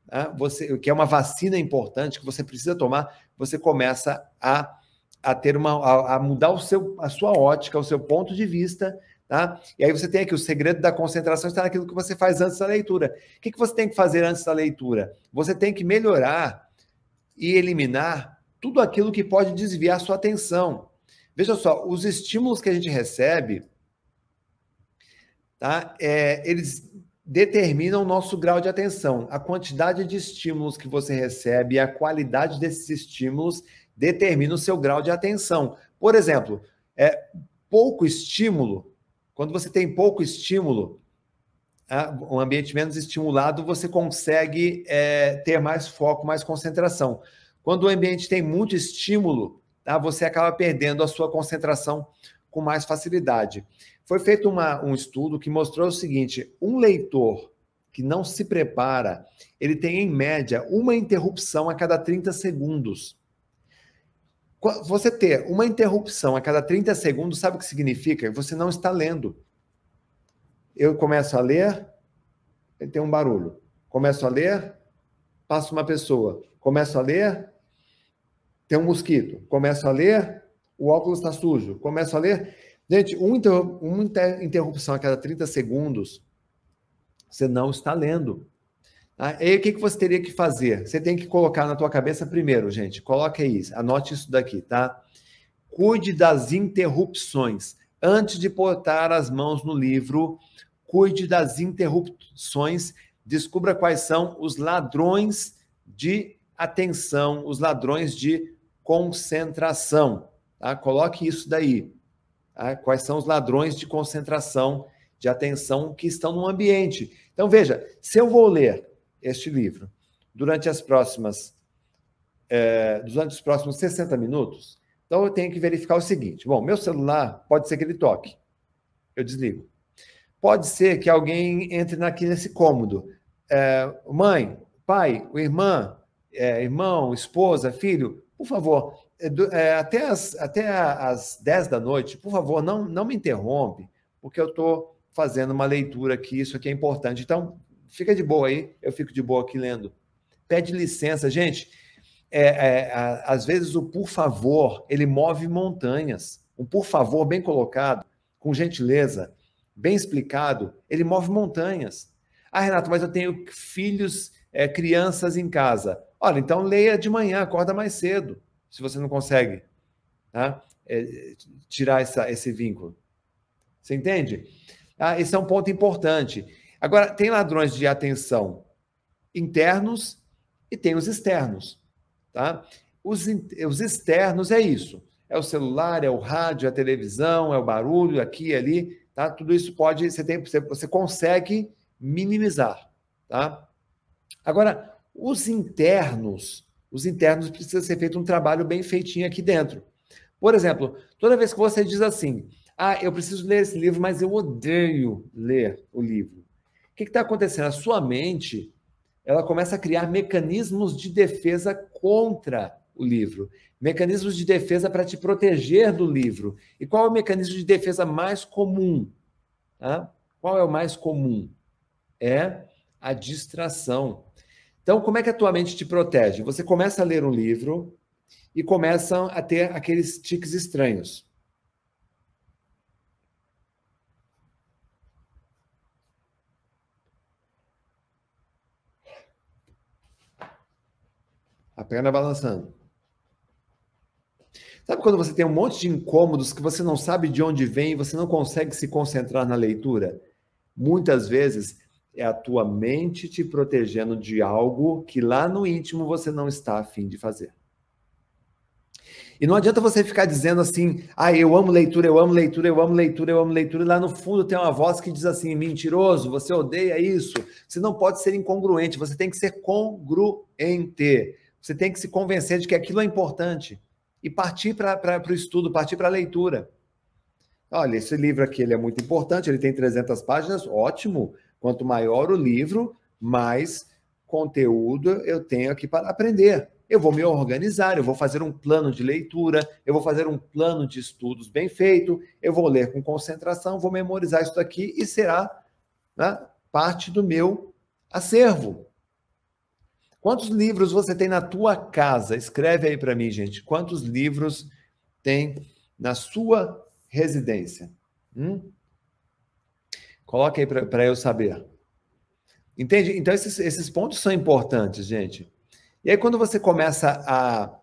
né? você, que é uma vacina importante que você precisa tomar, você começa a, a ter uma a, a mudar o seu, a sua ótica, o seu ponto de vista Tá? E aí você tem aqui o segredo da concentração está naquilo que você faz antes da leitura. O que, que você tem que fazer antes da leitura? Você tem que melhorar e eliminar tudo aquilo que pode desviar sua atenção. Veja só, os estímulos que a gente recebe, tá? É, eles determina o nosso grau de atenção. A quantidade de estímulos que você recebe e a qualidade desses estímulos determina o seu grau de atenção. Por exemplo, é pouco estímulo. Quando você tem pouco estímulo, um ambiente menos estimulado, você consegue é, ter mais foco, mais concentração. Quando o ambiente tem muito estímulo, tá, você acaba perdendo a sua concentração com mais facilidade. Foi feito uma, um estudo que mostrou o seguinte: um leitor que não se prepara, ele tem em média uma interrupção a cada 30 segundos. Você ter uma interrupção a cada 30 segundos, sabe o que significa? Você não está lendo. Eu começo a ler, tem um barulho. Começo a ler, passa uma pessoa. Começo a ler, tem um mosquito. Começo a ler, o óculos está sujo. Começo a ler. Gente, uma interrupção a cada 30 segundos, você não está lendo. Tá? E aí, o que, que você teria que fazer? Você tem que colocar na tua cabeça primeiro, gente. Coloque isso, anote isso daqui, tá? Cuide das interrupções. Antes de botar as mãos no livro, cuide das interrupções. Descubra quais são os ladrões de atenção, os ladrões de concentração. Tá? Coloque isso daí. Tá? Quais são os ladrões de concentração, de atenção que estão no ambiente. Então, veja, se eu vou ler este livro durante as próximas é, durante os próximos 60 minutos, então eu tenho que verificar o seguinte: bom, meu celular pode ser que ele toque, eu desligo. Pode ser que alguém entre aqui nesse cômodo. É, mãe, pai, irmã, é, irmão, esposa, filho, por favor, até, as, até as 10 da noite, por favor, não, não me interrompe, porque eu estou fazendo uma leitura aqui, isso aqui é importante. Então, fica de boa aí, eu fico de boa aqui lendo. Pede licença, gente. É, é, às vezes o por favor, ele move montanhas. Um por favor bem colocado, com gentileza, bem explicado, ele move montanhas. Ah, Renato, mas eu tenho filhos, é, crianças em casa. Olha, então leia de manhã, acorda mais cedo, se você não consegue tá? é, tirar essa, esse vínculo. Você entende? Ah, esse é um ponto importante. Agora, tem ladrões de atenção internos e tem os externos. Tá? Os, os externos é isso. É o celular, é o rádio, é a televisão, é o barulho aqui ali. Tá? Tudo isso pode, você, tem, você, você consegue minimizar. Tá? Agora, os internos, os internos precisa ser feito um trabalho bem feitinho aqui dentro. Por exemplo, toda vez que você diz assim, ah, eu preciso ler esse livro, mas eu odeio ler o livro. O que está acontecendo? A sua mente, ela começa a criar mecanismos de defesa contra o livro, mecanismos de defesa para te proteger do livro. E qual é o mecanismo de defesa mais comum? Tá? Qual é o mais comum? É a distração. Então, como é que a tua mente te protege? Você começa a ler um livro e começam a ter aqueles tiques estranhos. A perna balançando. Sabe quando você tem um monte de incômodos que você não sabe de onde vem e você não consegue se concentrar na leitura? Muitas vezes é a tua mente te protegendo de algo que lá no íntimo você não está afim de fazer. E não adianta você ficar dizendo assim, ah, eu amo leitura, eu amo leitura, eu amo leitura, eu amo leitura, e lá no fundo tem uma voz que diz assim, mentiroso, você odeia isso. Você não pode ser incongruente, você tem que ser congruente. Você tem que se convencer de que aquilo é importante e partir para o estudo, partir para a leitura. Olha, esse livro aqui ele é muito importante, ele tem 300 páginas, ótimo. Quanto maior o livro, mais conteúdo eu tenho aqui para aprender. Eu vou me organizar, eu vou fazer um plano de leitura, eu vou fazer um plano de estudos bem feito, eu vou ler com concentração, vou memorizar isso daqui e será né, parte do meu acervo. Quantos livros você tem na tua casa? Escreve aí para mim, gente. Quantos livros tem na sua residência? Hum? Coloque aí para eu saber. Entende? Então, esses, esses pontos são importantes, gente. E aí, quando você começa a,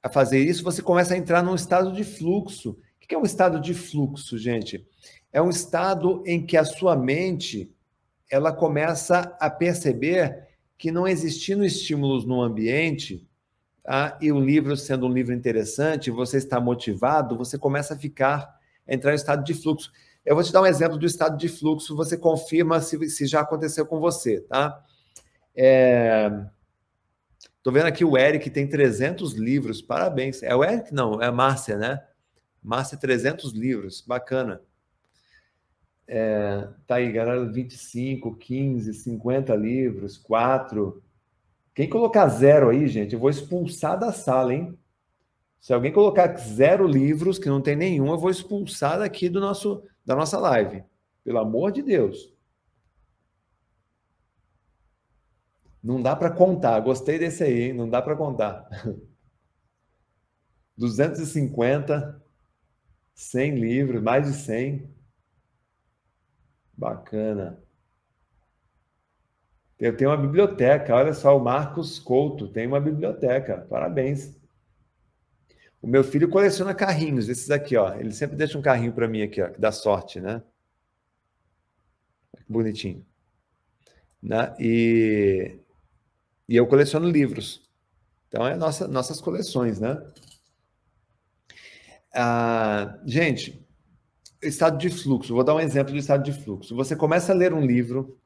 a fazer isso, você começa a entrar num estado de fluxo. O que é um estado de fluxo, gente? É um estado em que a sua mente ela começa a perceber que não existindo estímulos no ambiente, tá? e o livro sendo um livro interessante, você está motivado, você começa a ficar, a entrar em estado de fluxo. Eu vou te dar um exemplo do estado de fluxo, você confirma se, se já aconteceu com você, tá? É... Tô vendo aqui o Eric tem 300 livros, parabéns. É o Eric? Não, é a Márcia, né? Márcia, 300 livros, bacana. É, tá aí, galera, 25, 15, 50 livros, 4. Quem colocar zero aí, gente, eu vou expulsar da sala, hein? Se alguém colocar zero livros, que não tem nenhum, eu vou expulsar daqui do nosso, da nossa live. Pelo amor de Deus. Não dá para contar. Gostei desse aí, hein? Não dá para contar. [LAUGHS] 250, 100 livros, mais de 100. Bacana. Eu tenho uma biblioteca. Olha só, o Marcos Couto tem uma biblioteca. Parabéns. O meu filho coleciona carrinhos, esses aqui, ó. Ele sempre deixa um carrinho para mim aqui, ó, que dá sorte, né? Bonitinho. Né? E e eu coleciono livros. Então, é nossa, nossas coleções, né? Ah, gente, estado de fluxo. Vou dar um exemplo do estado de fluxo. Você começa a ler um livro,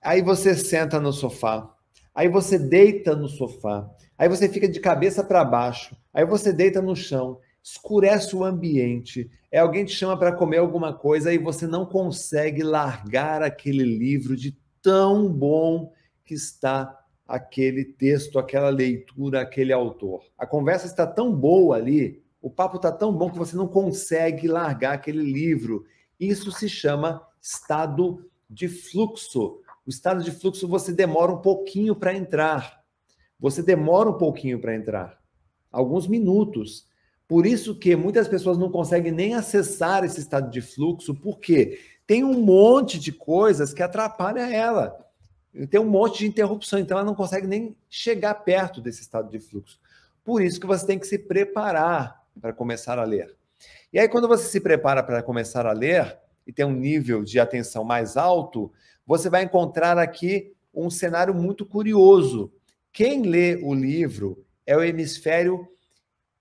aí você senta no sofá, aí você deita no sofá, aí você fica de cabeça para baixo, aí você deita no chão, escurece o ambiente, é alguém te chama para comer alguma coisa e você não consegue largar aquele livro de tão bom que está aquele texto, aquela leitura, aquele autor. A conversa está tão boa ali, o papo está tão bom que você não consegue largar aquele livro. Isso se chama estado de fluxo. O estado de fluxo você demora um pouquinho para entrar. Você demora um pouquinho para entrar. Alguns minutos. Por isso que muitas pessoas não conseguem nem acessar esse estado de fluxo, porque tem um monte de coisas que atrapalham ela tem um monte de interrupção, então ela não consegue nem chegar perto desse estado de fluxo. Por isso que você tem que se preparar para começar a ler. E aí, quando você se prepara para começar a ler e tem um nível de atenção mais alto, você vai encontrar aqui um cenário muito curioso. Quem lê o livro é o hemisfério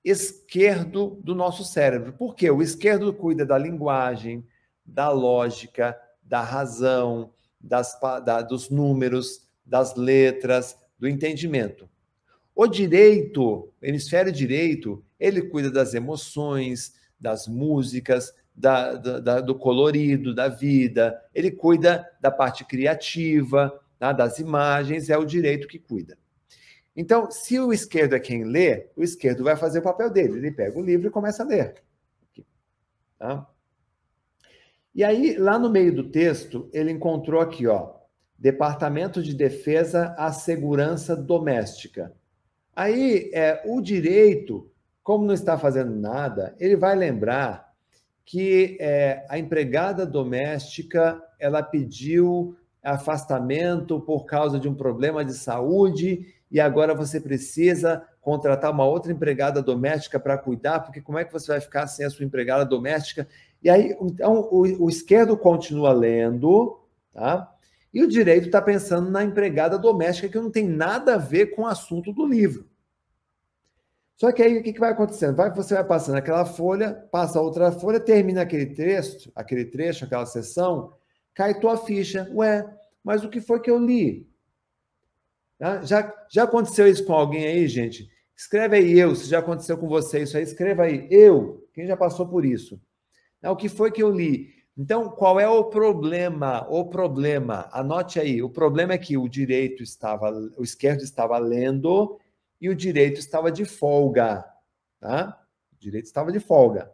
esquerdo do nosso cérebro. Por quê? O esquerdo cuida da linguagem, da lógica, da razão, das, da, dos números, das letras, do entendimento. O direito, o hemisfério direito, ele cuida das emoções, das músicas, da, da, do colorido, da vida, ele cuida da parte criativa, tá? das imagens, é o direito que cuida. Então, se o esquerdo é quem lê, o esquerdo vai fazer o papel dele. Ele pega o livro e começa a ler. Tá? E aí, lá no meio do texto, ele encontrou aqui, ó, Departamento de Defesa à Segurança Doméstica. Aí, é, o direito, como não está fazendo nada, ele vai lembrar que é, a empregada doméstica ela pediu afastamento por causa de um problema de saúde e agora você precisa contratar uma outra empregada doméstica para cuidar, porque como é que você vai ficar sem a sua empregada doméstica? E aí, então, o, o esquerdo continua lendo, tá? E o direito está pensando na empregada doméstica, que não tem nada a ver com o assunto do livro. Só que aí o que, que vai acontecendo? Vai, você vai passando aquela folha, passa outra folha, termina aquele trecho, aquele trecho, aquela sessão, cai tua ficha. Ué, mas o que foi que eu li? Tá? Já, já aconteceu isso com alguém aí, gente? Escreve aí eu, se já aconteceu com você isso aí, escreva aí eu, quem já passou por isso. É o que foi que eu li? Então, qual é o problema? O problema, anote aí, o problema é que o direito estava, o esquerdo estava lendo e o direito estava de folga, tá? O direito estava de folga.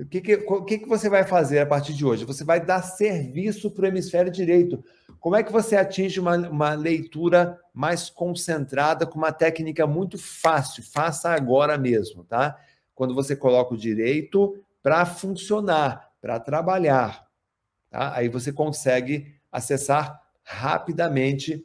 O que, que, que, que você vai fazer a partir de hoje? Você vai dar serviço para o hemisfério direito. Como é que você atinge uma, uma leitura mais concentrada com uma técnica muito fácil? Faça agora mesmo, tá? Quando você coloca o direito para funcionar, para trabalhar. Tá? Aí você consegue acessar rapidamente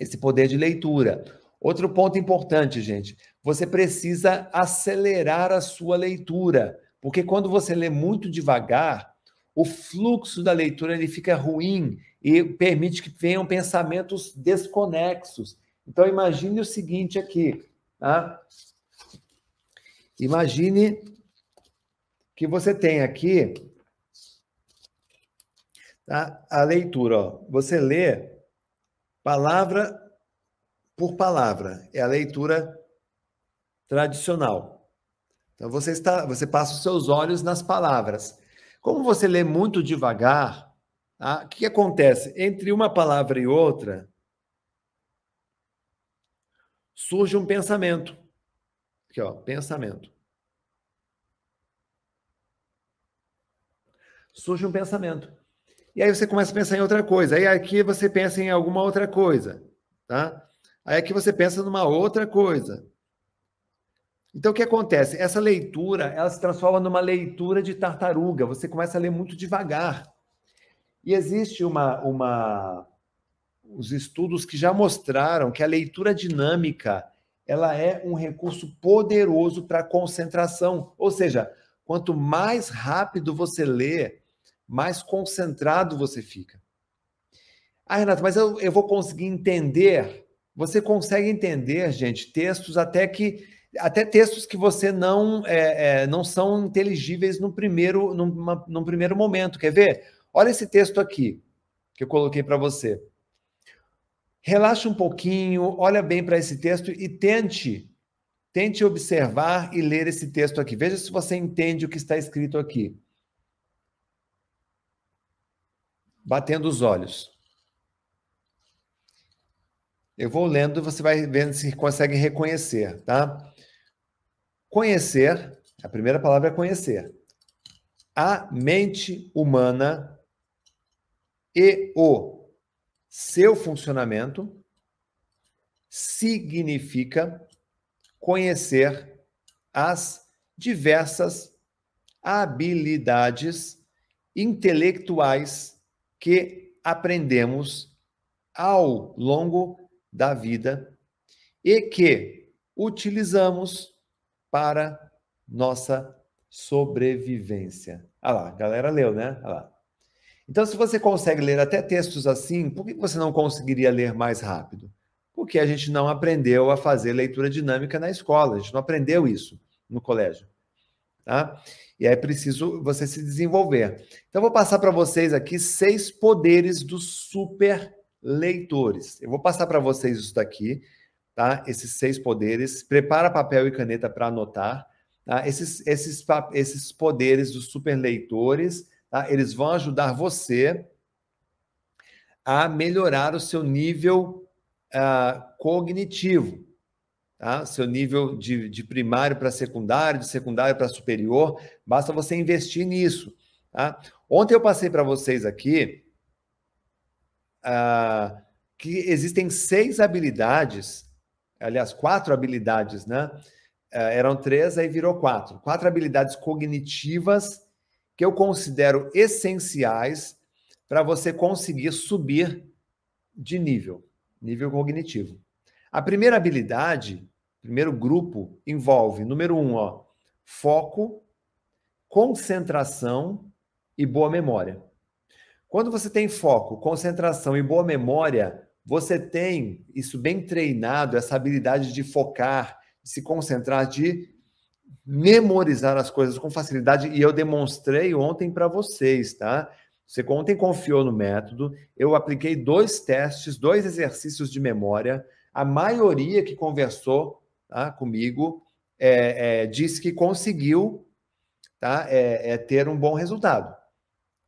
esse poder de leitura. Outro ponto importante, gente, você precisa acelerar a sua leitura, porque quando você lê muito devagar, o fluxo da leitura ele fica ruim e permite que venham pensamentos desconexos. Então, imagine o seguinte aqui, tá? Imagine que você tem aqui tá? a leitura. Ó. Você lê palavra por palavra. É a leitura tradicional. Então você está, você passa os seus olhos nas palavras. Como você lê muito devagar, tá? o que acontece? Entre uma palavra e outra, surge um pensamento. Aqui, ó, pensamento. Surge um pensamento. E aí você começa a pensar em outra coisa. Aí aqui você pensa em alguma outra coisa, tá? Aí aqui você pensa numa outra coisa. Então, o que acontece? Essa leitura, ela se transforma numa leitura de tartaruga. Você começa a ler muito devagar. E existe uma, uma os estudos que já mostraram que a leitura dinâmica, ela é um recurso poderoso para concentração. Ou seja, quanto mais rápido você lê, mais concentrado você fica. Ah, Renato, mas eu, eu vou conseguir entender. Você consegue entender, gente, textos até que até textos que você não é, é, não são inteligíveis no primeiro, numa, num primeiro momento. Quer ver? Olha esse texto aqui que eu coloquei para você. Relaxa um pouquinho, olha bem para esse texto e tente tente observar e ler esse texto aqui. Veja se você entende o que está escrito aqui. Batendo os olhos. Eu vou lendo, você vai vendo se consegue reconhecer, tá? Conhecer, a primeira palavra é conhecer. A mente humana e o seu funcionamento significa conhecer as diversas habilidades intelectuais que aprendemos ao longo da vida e que utilizamos para nossa sobrevivência. Ah lá, a galera leu, né? Ah lá. Então, se você consegue ler até textos assim, por que você não conseguiria ler mais rápido? Porque a gente não aprendeu a fazer leitura dinâmica na escola, a gente não aprendeu isso no colégio. Tá? E é preciso você se desenvolver. Então, vou passar para vocês aqui seis poderes dos super leitores. Eu vou passar para vocês isso daqui tá? Esses seis poderes. Prepara papel e caneta para anotar. Tá? Esses, esses, esses poderes dos superleitores, tá? eles vão ajudar você a melhorar o seu nível uh, cognitivo, tá? Seu nível de, de primário para secundário, de secundário para superior. Basta você investir nisso, tá? Ontem eu passei para vocês aqui uh, que existem seis habilidades aliás, quatro habilidades, né? É, eram três, aí virou quatro. Quatro habilidades cognitivas que eu considero essenciais para você conseguir subir de nível, nível cognitivo. A primeira habilidade, primeiro grupo, envolve, número um, ó, foco, concentração e boa memória. Quando você tem foco, concentração e boa memória, você tem isso bem treinado, essa habilidade de focar, de se concentrar, de memorizar as coisas com facilidade, e eu demonstrei ontem para vocês, tá? Você ontem confiou no método, eu apliquei dois testes, dois exercícios de memória, a maioria que conversou tá, comigo é, é, disse que conseguiu tá, é, é ter um bom resultado,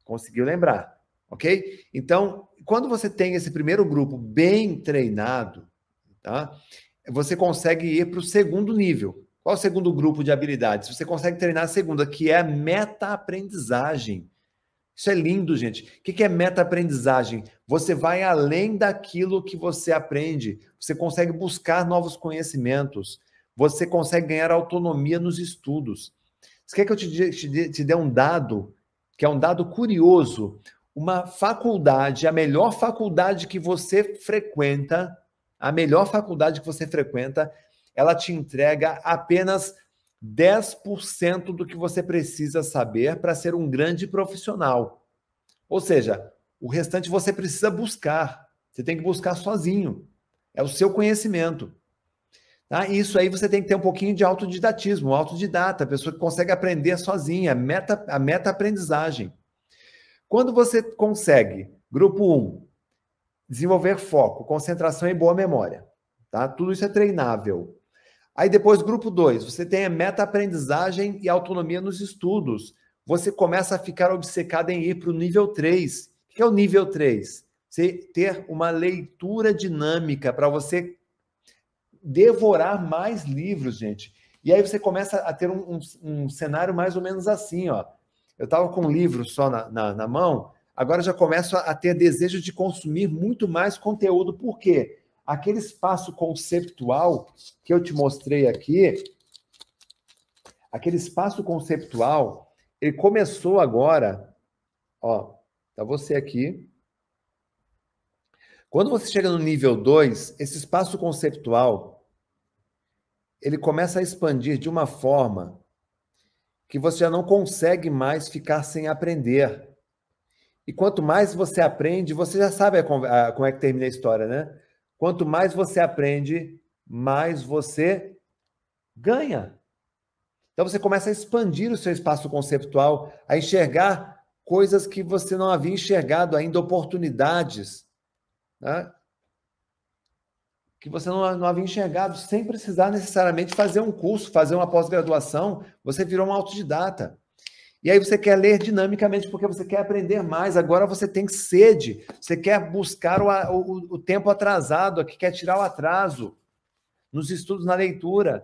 conseguiu lembrar, ok? Então, quando você tem esse primeiro grupo bem treinado, tá? Você consegue ir para o segundo nível. Qual o segundo grupo de habilidades? Você consegue treinar a segunda, que é a meta-aprendizagem. Isso é lindo, gente. O que é meta-aprendizagem? Você vai além daquilo que você aprende. Você consegue buscar novos conhecimentos. Você consegue ganhar autonomia nos estudos. Você quer que eu te, te dê um dado, que é um dado curioso? Uma faculdade, a melhor faculdade que você frequenta, a melhor faculdade que você frequenta, ela te entrega apenas 10% do que você precisa saber para ser um grande profissional. Ou seja, o restante você precisa buscar. Você tem que buscar sozinho. É o seu conhecimento. Tá? Isso aí você tem que ter um pouquinho de autodidatismo, autodidata, a pessoa que consegue aprender sozinha, meta, a meta aprendizagem. Quando você consegue, grupo 1, um, desenvolver foco, concentração e boa memória, tá? Tudo isso é treinável. Aí depois, grupo 2, você tem a meta-aprendizagem e autonomia nos estudos. Você começa a ficar obcecado em ir para o nível 3. O que é o nível 3? Você ter uma leitura dinâmica para você devorar mais livros, gente. E aí você começa a ter um, um, um cenário mais ou menos assim, ó. Eu estava com um livro só na, na, na, mão, agora já começo a, a ter desejo de consumir muito mais conteúdo. Por quê? aquele espaço conceptual que eu te mostrei aqui, aquele espaço conceptual, ele começou agora, ó, tá você aqui. Quando você chega no nível 2, esse espaço conceptual, ele começa a expandir de uma forma que você já não consegue mais ficar sem aprender. E quanto mais você aprende, você já sabe como é que termina a história, né? Quanto mais você aprende, mais você ganha. Então você começa a expandir o seu espaço conceptual, a enxergar coisas que você não havia enxergado ainda, oportunidades, né? Que você não, não havia enxergado, sem precisar necessariamente fazer um curso, fazer uma pós-graduação, você virou um autodidata. E aí você quer ler dinamicamente porque você quer aprender mais. Agora você tem sede, você quer buscar o, o, o tempo atrasado quer tirar o atraso nos estudos, na leitura.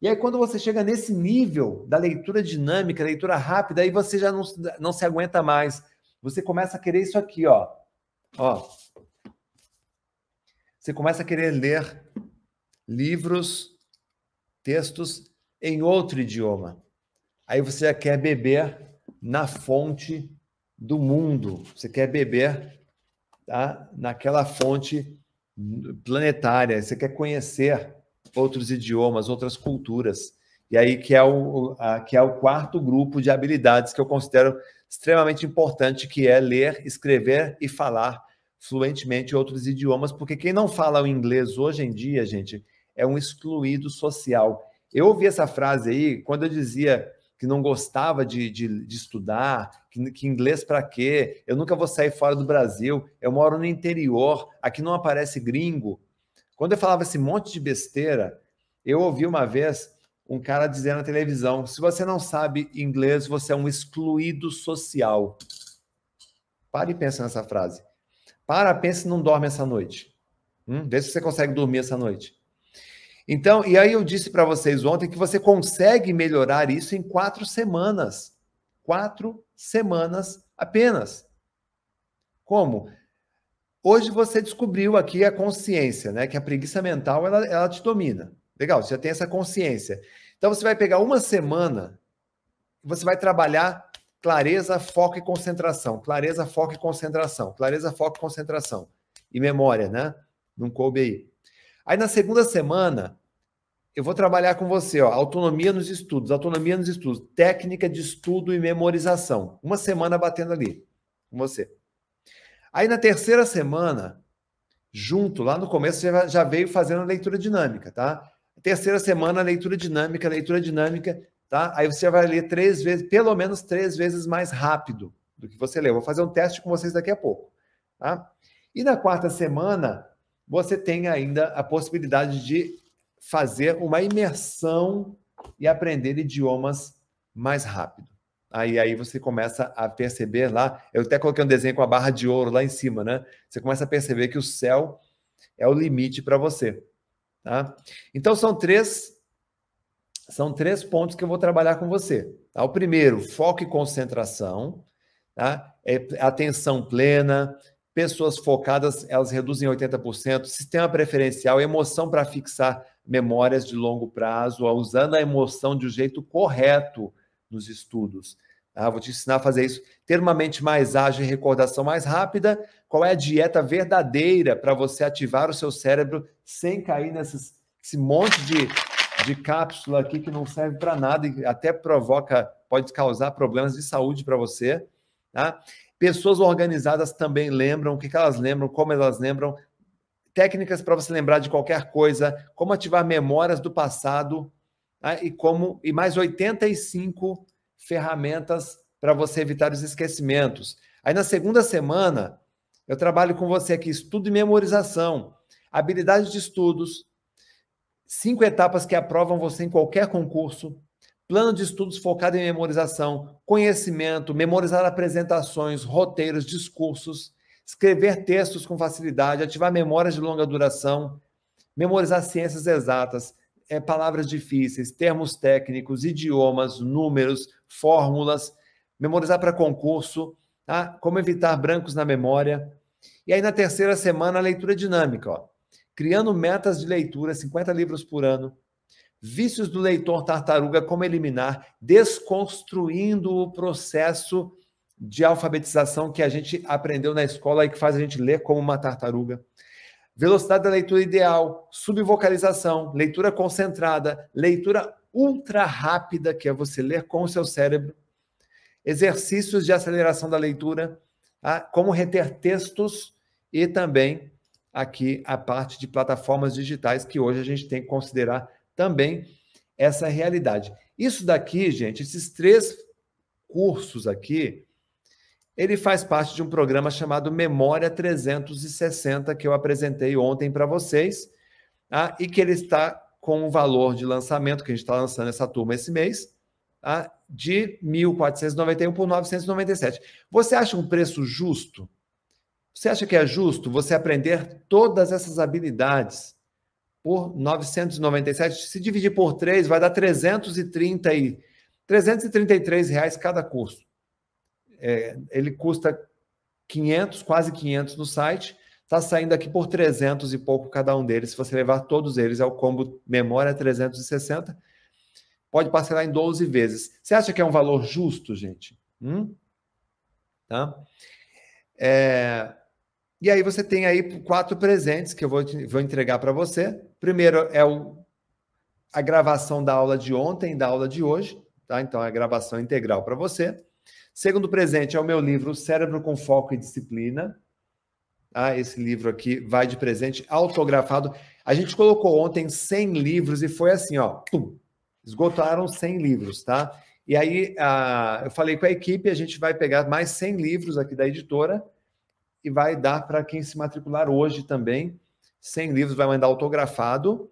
E aí, quando você chega nesse nível da leitura dinâmica, leitura rápida, aí você já não, não se aguenta mais. Você começa a querer isso aqui, ó. Ó. Você começa a querer ler livros, textos em outro idioma. Aí você já quer beber na fonte do mundo. Você quer beber tá? naquela fonte planetária. Você quer conhecer outros idiomas, outras culturas. E aí que é o, a, que é o quarto grupo de habilidades que eu considero extremamente importante, que é ler, escrever e falar fluentemente outros idiomas, porque quem não fala o inglês hoje em dia, gente, é um excluído social. Eu ouvi essa frase aí quando eu dizia que não gostava de, de, de estudar, que, que inglês para quê? Eu nunca vou sair fora do Brasil, eu moro no interior, aqui não aparece gringo. Quando eu falava esse monte de besteira, eu ouvi uma vez um cara dizendo na televisão: se você não sabe inglês, você é um excluído social. Pare e pense nessa frase. Para, pense e não dorme essa noite. Hum? Vê se você consegue dormir essa noite. Então, e aí eu disse para vocês ontem que você consegue melhorar isso em quatro semanas. Quatro semanas apenas. Como? Hoje você descobriu aqui a consciência, né? Que a preguiça mental ela, ela te domina. Legal, você já tem essa consciência. Então você vai pegar uma semana, você vai trabalhar clareza, foco e concentração. Clareza, foco e concentração. Clareza, foco e concentração. E memória, né? Não coube aí. Aí na segunda semana, eu vou trabalhar com você, ó, autonomia nos estudos, autonomia nos estudos, técnica de estudo e memorização. Uma semana batendo ali com você. Aí na terceira semana, junto, lá no começo, você já veio fazendo a leitura dinâmica, tá? Terceira semana, leitura dinâmica, leitura dinâmica, tá? Aí você vai ler três vezes, pelo menos três vezes mais rápido do que você leu. Vou fazer um teste com vocês daqui a pouco, tá? E na quarta semana, você tem ainda a possibilidade de fazer uma imersão e aprender idiomas mais rápido. Aí, aí você começa a perceber lá, eu até coloquei um desenho com a barra de ouro lá em cima, né? Você começa a perceber que o céu é o limite para você, tá? Então são três são três pontos que eu vou trabalhar com você. Tá? O primeiro, foco e concentração, tá? É atenção plena, pessoas focadas, elas reduzem 80%, sistema preferencial, emoção para fixar memórias de longo prazo, usando a emoção de um jeito correto nos estudos. Ah, vou te ensinar a fazer isso. Ter uma mente mais ágil e recordação mais rápida. Qual é a dieta verdadeira para você ativar o seu cérebro sem cair nesse monte de, de cápsula aqui que não serve para nada e até provoca, pode causar problemas de saúde para você. Tá? Pessoas organizadas também lembram, o que, que elas lembram, como elas lembram, técnicas para você lembrar de qualquer coisa, como ativar memórias do passado tá? e como e mais 85 ferramentas para você evitar os esquecimentos. Aí na segunda semana, eu trabalho com você aqui estudo e memorização, habilidades de estudos, cinco etapas que aprovam você em qualquer concurso, plano de estudos focado em memorização, conhecimento, memorizar apresentações, roteiros, discursos, escrever textos com facilidade, ativar memórias de longa duração, memorizar ciências exatas, é, palavras difíceis, termos técnicos, idiomas, números, fórmulas, memorizar para concurso, tá? como evitar brancos na memória. E aí, na terceira semana, a leitura dinâmica, ó. Criando metas de leitura, 50 livros por ano, vícios do leitor tartaruga, como eliminar, desconstruindo o processo de alfabetização que a gente aprendeu na escola e que faz a gente ler como uma tartaruga. Velocidade da leitura ideal, subvocalização, leitura concentrada, leitura ultra rápida, que é você ler com o seu cérebro, exercícios de aceleração da leitura, tá? como reter textos e também aqui a parte de plataformas digitais, que hoje a gente tem que considerar também essa realidade. Isso daqui, gente, esses três cursos aqui, ele faz parte de um programa chamado Memória 360, que eu apresentei ontem para vocês, tá? e que ele está com um valor de lançamento, que a gente está lançando essa turma esse mês, tá? de 1.491 por 997. Você acha um preço justo? Você acha que é justo você aprender todas essas habilidades por 997? Se dividir por 3, vai dar 330 e 333 reais cada curso é, ele custa 500, quase 500 no site, está saindo aqui por 300 e pouco cada um deles. Se você levar todos eles, é o combo memória 360. Pode parcelar em 12 vezes. Você acha que é um valor justo, gente? Hum? Tá? É... E aí você tem aí quatro presentes que eu vou, vou entregar para você. Primeiro é o, a gravação da aula de ontem, da aula de hoje, tá? Então é a gravação integral para você. Segundo presente é o meu livro Cérebro com Foco e Disciplina. Ah, esse livro aqui vai de presente autografado. A gente colocou ontem 100 livros e foi assim, ó, esgotaram 100 livros, tá? E aí ah, eu falei com a equipe, a gente vai pegar mais 100 livros aqui da editora vai dar para quem se matricular hoje também. 100 livros vai mandar autografado.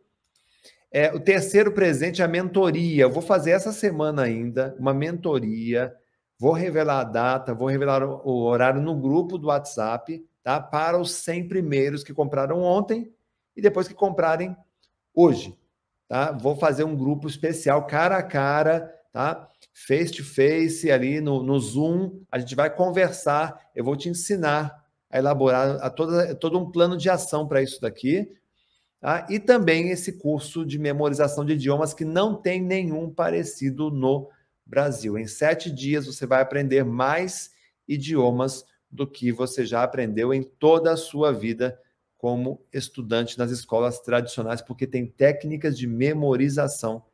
É, o terceiro presente é a mentoria. Eu vou fazer essa semana ainda uma mentoria Vou revelar a data, vou revelar o horário no grupo do WhatsApp, tá? Para os 100 primeiros que compraram ontem e depois que comprarem hoje, tá? Vou fazer um grupo especial cara a cara, tá? Face to face ali no, no Zoom, a gente vai conversar, eu vou te ensinar a elaborar a toda, todo um plano de ação para isso daqui, tá? E também esse curso de memorização de idiomas que não tem nenhum parecido no Brasil. Em sete dias você vai aprender mais idiomas do que você já aprendeu em toda a sua vida como estudante nas escolas tradicionais, porque tem técnicas de memorização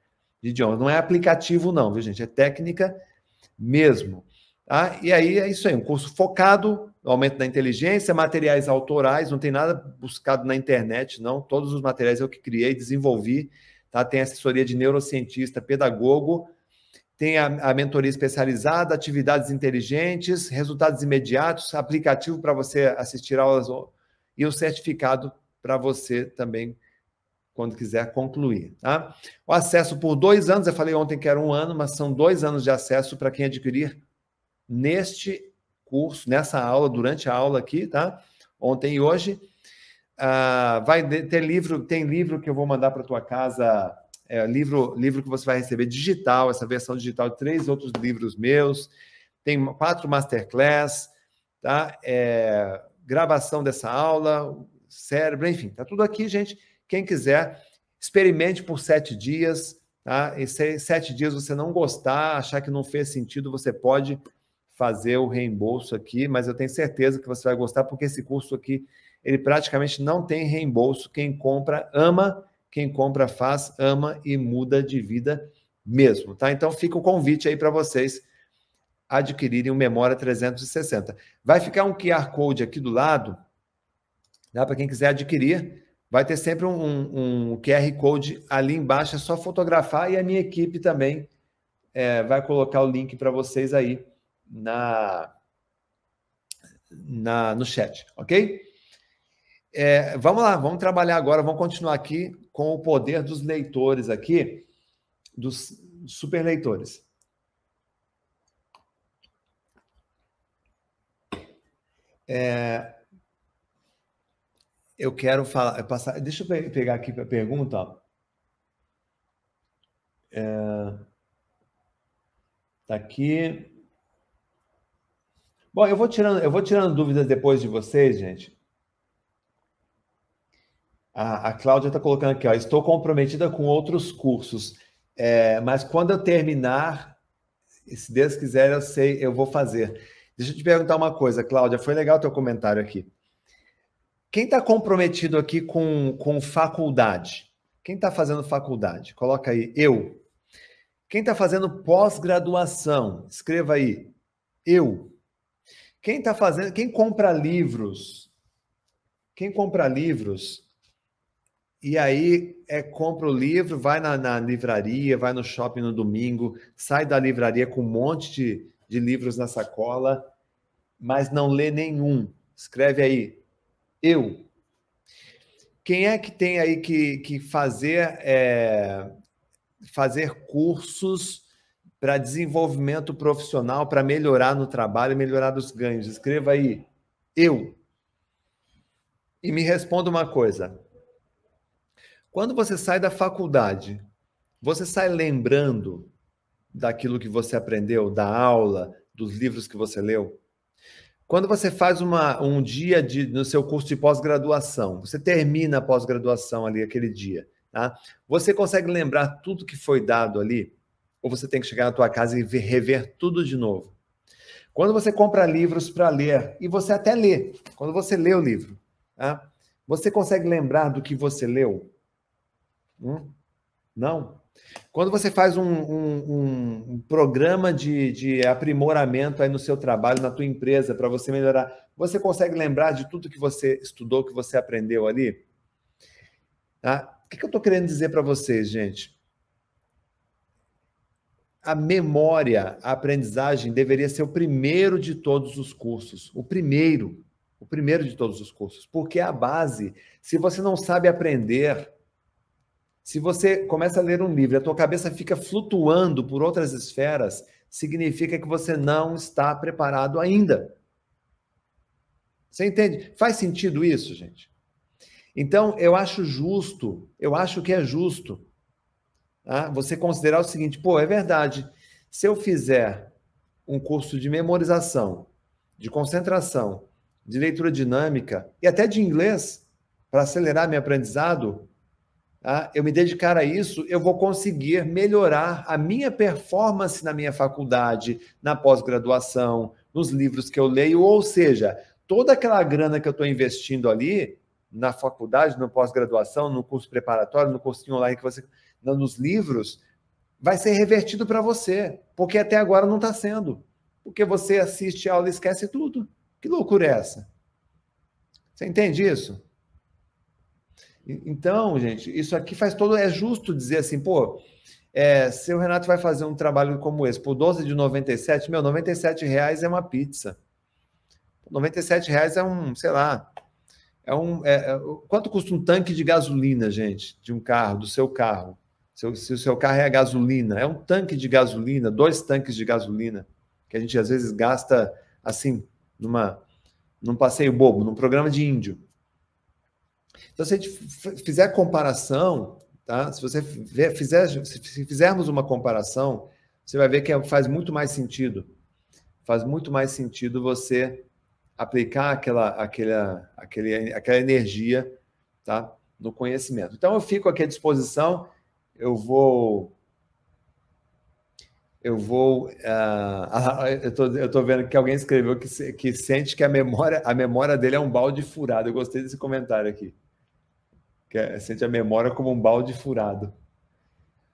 de idiomas. Não é aplicativo, não, viu, gente? É técnica mesmo. Tá? E aí é isso aí, um curso focado aumento da inteligência, materiais autorais, não tem nada buscado na internet, não. Todos os materiais eu que criei, desenvolvi. Tá? Tem assessoria de neurocientista, pedagogo tem a, a, mentoria especializada, atividades inteligentes, resultados imediatos, aplicativo para você assistir aulas e o certificado para você também, quando quiser concluir. Tá? O acesso por dois anos, eu falei ontem que era um ano, mas são dois anos de acesso para quem adquirir neste curso, nessa aula, durante a aula aqui, tá? Ontem e hoje. Uh, vai ter livro, tem livro que eu vou mandar para tua casa é, livro, livro que você vai receber digital, essa versão digital de três outros livros meus, tem quatro masterclass, tá? É, gravação dessa aula, cérebro, enfim, tá tudo aqui, gente. Quem quiser, experimente por sete dias, tá? E se sete dias você não gostar, achar que não fez sentido, você pode fazer o reembolso aqui, mas eu tenho certeza que você vai gostar, porque esse curso aqui, ele praticamente não tem reembolso. Quem compra ama Quem compra faz, ama e muda de vida mesmo, tá? Então fica o convite aí para vocês adquirirem o Memória 360. Vai ficar um QR Code aqui do lado, dá para quem quiser adquirir. Vai ter sempre um, um, QR Code ali embaixo, é só fotografar e a minha equipe também é, vai colocar o link para vocês aí na, na, no chat, ok? É, vamos lá, vamos trabalhar agora, vamos continuar aqui com o poder dos leitores aqui, dos super leitores. É, eu quero falar, passar, deixa eu pegar aqui a pergunta. É, tá aqui. Bom, eu vou tirando, eu vou tirando dúvidas depois de vocês, gente. A, a Cláudia está colocando aqui, ó, estou comprometida com outros cursos, é, mas quando eu terminar, se Deus quiser, eu sei, eu vou fazer. Deixa eu te perguntar uma coisa, Cláudia, foi legal o teu comentário aqui. Quem está comprometido aqui com, com faculdade? Quem está fazendo faculdade? Coloca aí, eu. Quem está fazendo pós-graduação? Escreva aí, eu. Quem está fazendo, quem compra livros? Quem compra livros? E aí é compra o livro, vai na, na, livraria, vai no shopping no domingo, sai da livraria com um monte de, de livros na sacola, mas não lê nenhum. Escreve aí, eu. Quem é que tem aí que, que fazer, é, fazer cursos para desenvolvimento profissional, para melhorar no trabalho, melhorar os ganhos? Escreva aí, eu. E me responda uma coisa. Quando você sai da faculdade, você sai lembrando daquilo que você aprendeu, da aula, dos livros que você leu? Quando você faz uma, um dia de, no seu curso de pós-graduação, você termina a pós-graduação ali aquele dia, tá? Você consegue lembrar tudo que foi dado ali? Ou você tem que chegar na tua casa e ver, rever tudo de novo? Quando você compra livros para ler, e você até lê, quando você lê o livro, tá? você consegue lembrar do que você leu? Hum? Não? Quando você faz um, um, um programa de, de, aprimoramento aí no seu trabalho, na tua empresa, para você melhorar, você consegue lembrar de tudo que você estudou, que você aprendeu ali? Tá? O que, que eu estou querendo dizer para vocês, gente? A memória, a aprendizagem deveria ser o primeiro de todos os cursos. O primeiro. O primeiro de todos os cursos. Porque é a base. Se você não sabe aprender, se você começa a ler um livro e a tua cabeça fica flutuando por outras esferas, significa que você não está preparado ainda. Você entende? Faz sentido isso, gente? Então, eu acho justo, eu acho que é justo tá? você considerar o seguinte: pô, é verdade, se eu fizer um curso de memorização, de concentração, de leitura dinâmica e até de inglês, para acelerar meu aprendizado, tá? eu me dedicar a isso, eu vou conseguir melhorar a minha performance na minha faculdade, na pós-graduação, nos livros que eu leio, ou seja, toda aquela grana que eu estou investindo ali na faculdade, na pós-graduação, no curso preparatório, no cursinho online que você, nos livros, vai ser revertido para você, porque até agora não está sendo, porque você assiste a aula e esquece tudo. Que loucura é essa? Você entende isso? Então, gente, isso aqui faz todo. É justo dizer assim, pô, é, se o Renato vai fazer um trabalho como esse por 12 de 97, meu, 97 reais é uma pizza. 97 reais é um, sei lá, é um. É, é, quanto custa um tanque de gasolina, gente, de um carro, do seu carro? Se, se o seu carro é gasolina, é um tanque de gasolina, dois tanques de gasolina, que a gente às vezes gasta assim, numa, num passeio bobo, num programa de índio. Então, se a gente fizer comparação, tá? se você fizer, se fizermos uma comparação, você vai ver que é, faz muito mais sentido. Faz muito mais sentido você aplicar aquela, aquela, aquele, aquela energia tá? no conhecimento. Então, eu fico aqui à disposição. Eu vou eu vou. Uh, eu, tô, eu tô vendo que alguém escreveu que, que sente que a memória, a memória dele é um balde furado. Eu gostei desse comentário aqui que é, sente a memória como um balde furado.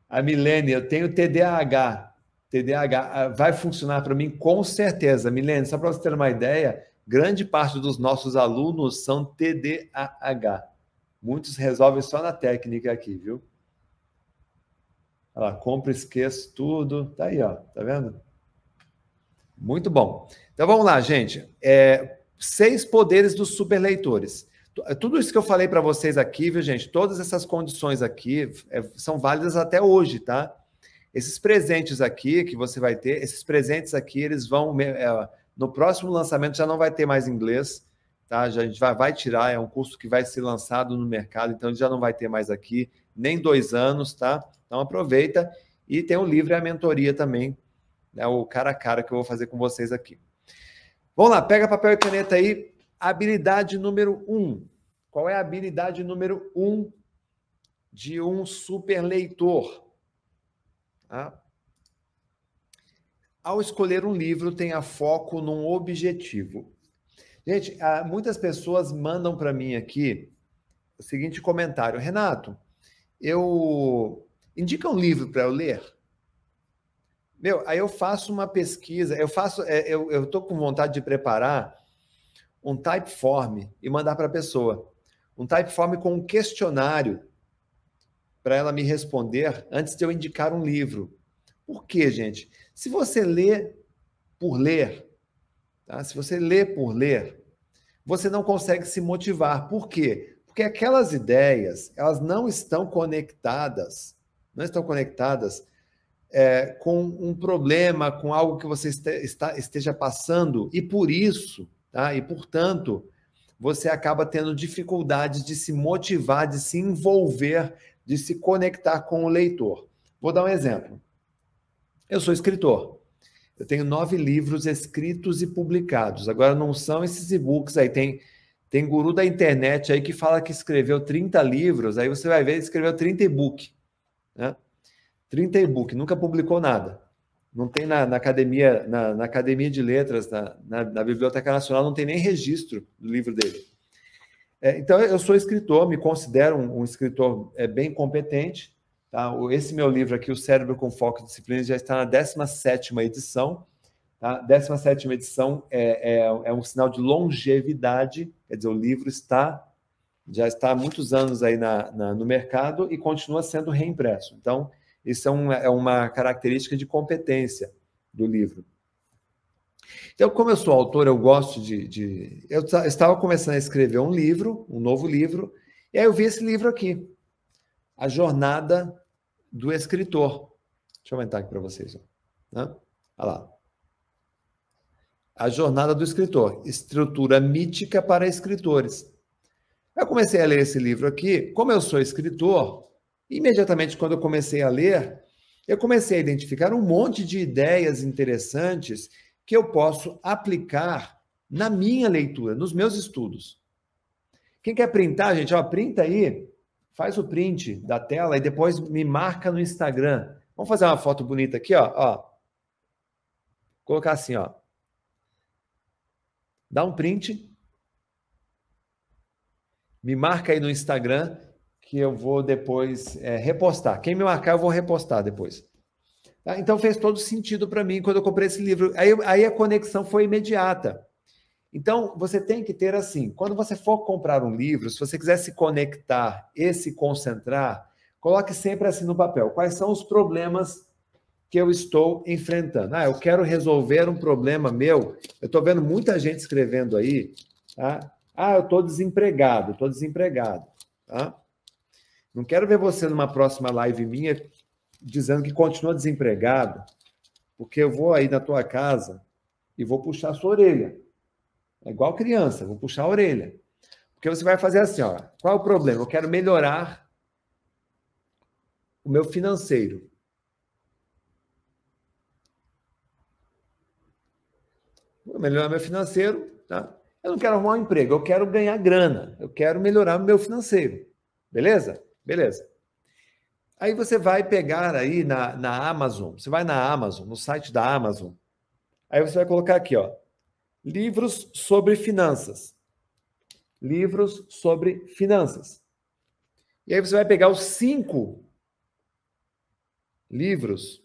A Milene, eu tenho TDAH. TDAH ah, vai funcionar para mim com certeza. Milene, só para você ter uma ideia, grande parte dos nossos alunos são TDAH. Muitos resolvem só na técnica aqui, viu? Compra, esqueço tudo. Tá aí, ó. Tá vendo? Muito bom. Então vamos lá, gente. É, seis poderes dos superleitores. Tudo isso que eu falei para vocês aqui, viu, gente? Todas essas condições aqui é, são válidas até hoje, tá? Esses presentes aqui que você vai ter, esses presentes aqui, eles vão. É, no próximo lançamento já não vai ter mais inglês, tá? Já, a gente vai, vai tirar, é um curso que vai ser lançado no mercado, então já não vai ter mais aqui, nem dois anos, tá? Então aproveita. E tem o livro e a mentoria também, né? o cara a cara que eu vou fazer com vocês aqui. Vamos lá, pega papel e caneta aí. Habilidade número um. Qual é a habilidade número um de um super leitor? Tá? Ao escolher um livro, tenha foco num objetivo. Gente, ah, muitas pessoas mandam para mim aqui o seguinte comentário: Renato, eu indica um livro para eu ler. Meu, aí eu faço uma pesquisa, eu faço, é, eu estou com vontade de preparar um typeform e mandar para a pessoa. Um typeform com um questionário para ela me responder antes de eu indicar um livro. Por quê, gente? Se você lê por ler, tá? se você lê por ler, você não consegue se motivar. Por quê? Porque aquelas ideias, elas não estão conectadas, não estão conectadas é, com um problema, com algo que você esteja passando, e por isso, tá? e portanto, você acaba tendo dificuldades de se motivar, de se envolver, de se conectar com o leitor. Vou dar um exemplo. Eu sou escritor. Eu tenho nove livros escritos e publicados. Agora, não são esses e-books aí. Tem, tem guru da internet aí que fala que escreveu 30 livros. Aí você vai ver, escreveu 30 e-book. Né? 30 e-book, nunca publicou nada. Não tem na, na academia, na, na, academia de letras, na, na, Biblioteca Nacional, não tem nem registro do livro dele. É, então, eu sou escritor, me considero um, um escritor é, bem competente. Tá? Esse meu livro aqui, O Cérebro com Foco e Disciplina, já está na 17 edição. Tá? 17 edição é, é, é, um sinal de longevidade, quer dizer, o livro está já está há muitos anos aí na, na, no mercado e continua sendo reimpresso. Então, isso é uma, é uma característica de competência do livro. Então, como eu sou autor, eu gosto de. de... Eu estava começando a escrever um livro, um novo livro, e aí eu vi esse livro aqui, A Jornada do Escritor. Deixa eu aumentar aqui para vocês. Né? Olha lá. A Jornada do Escritor, estrutura mítica para escritores. Eu comecei a ler esse livro aqui. Como eu sou escritor, imediatamente quando eu comecei a ler, eu comecei a identificar um monte de ideias interessantes que eu posso aplicar na minha leitura, nos meus estudos. Quem quer printar, gente, ó, printa aí, faz o print da tela e depois me marca no Instagram. Vamos fazer uma foto bonita aqui, ó, ó. Colocar assim, ó. Dá um print. Me marca aí no Instagram que eu vou depois é, repostar. Quem me marcar, eu vou repostar depois. Tá? Então fez todo sentido para mim quando eu comprei esse livro. Aí, aí a conexão foi imediata. Então, você tem que ter assim: quando você for comprar um livro, se você quiser se conectar e se concentrar, coloque sempre assim no papel: quais são os problemas que eu estou enfrentando? Ah, eu quero resolver um problema meu. Eu estou vendo muita gente escrevendo aí, tá? Ah, eu estou desempregado, estou desempregado, tá? Não quero ver você numa próxima live minha dizendo que continua desempregado, porque eu vou aí na tua casa e vou puxar a sua orelha. É igual criança, vou puxar a orelha. Porque você vai fazer assim, ó. Qual é o problema? Eu quero melhorar o meu financeiro. Vou melhorar meu financeiro, tá? Eu não quero arrumar um emprego, eu quero ganhar grana, eu quero melhorar meu financeiro. Beleza? Beleza. Aí você vai pegar aí na, na Amazon, você vai na Amazon, no site da Amazon, aí você vai colocar aqui, ó, livros sobre finanças. Livros sobre finanças. E aí você vai pegar os cinco livros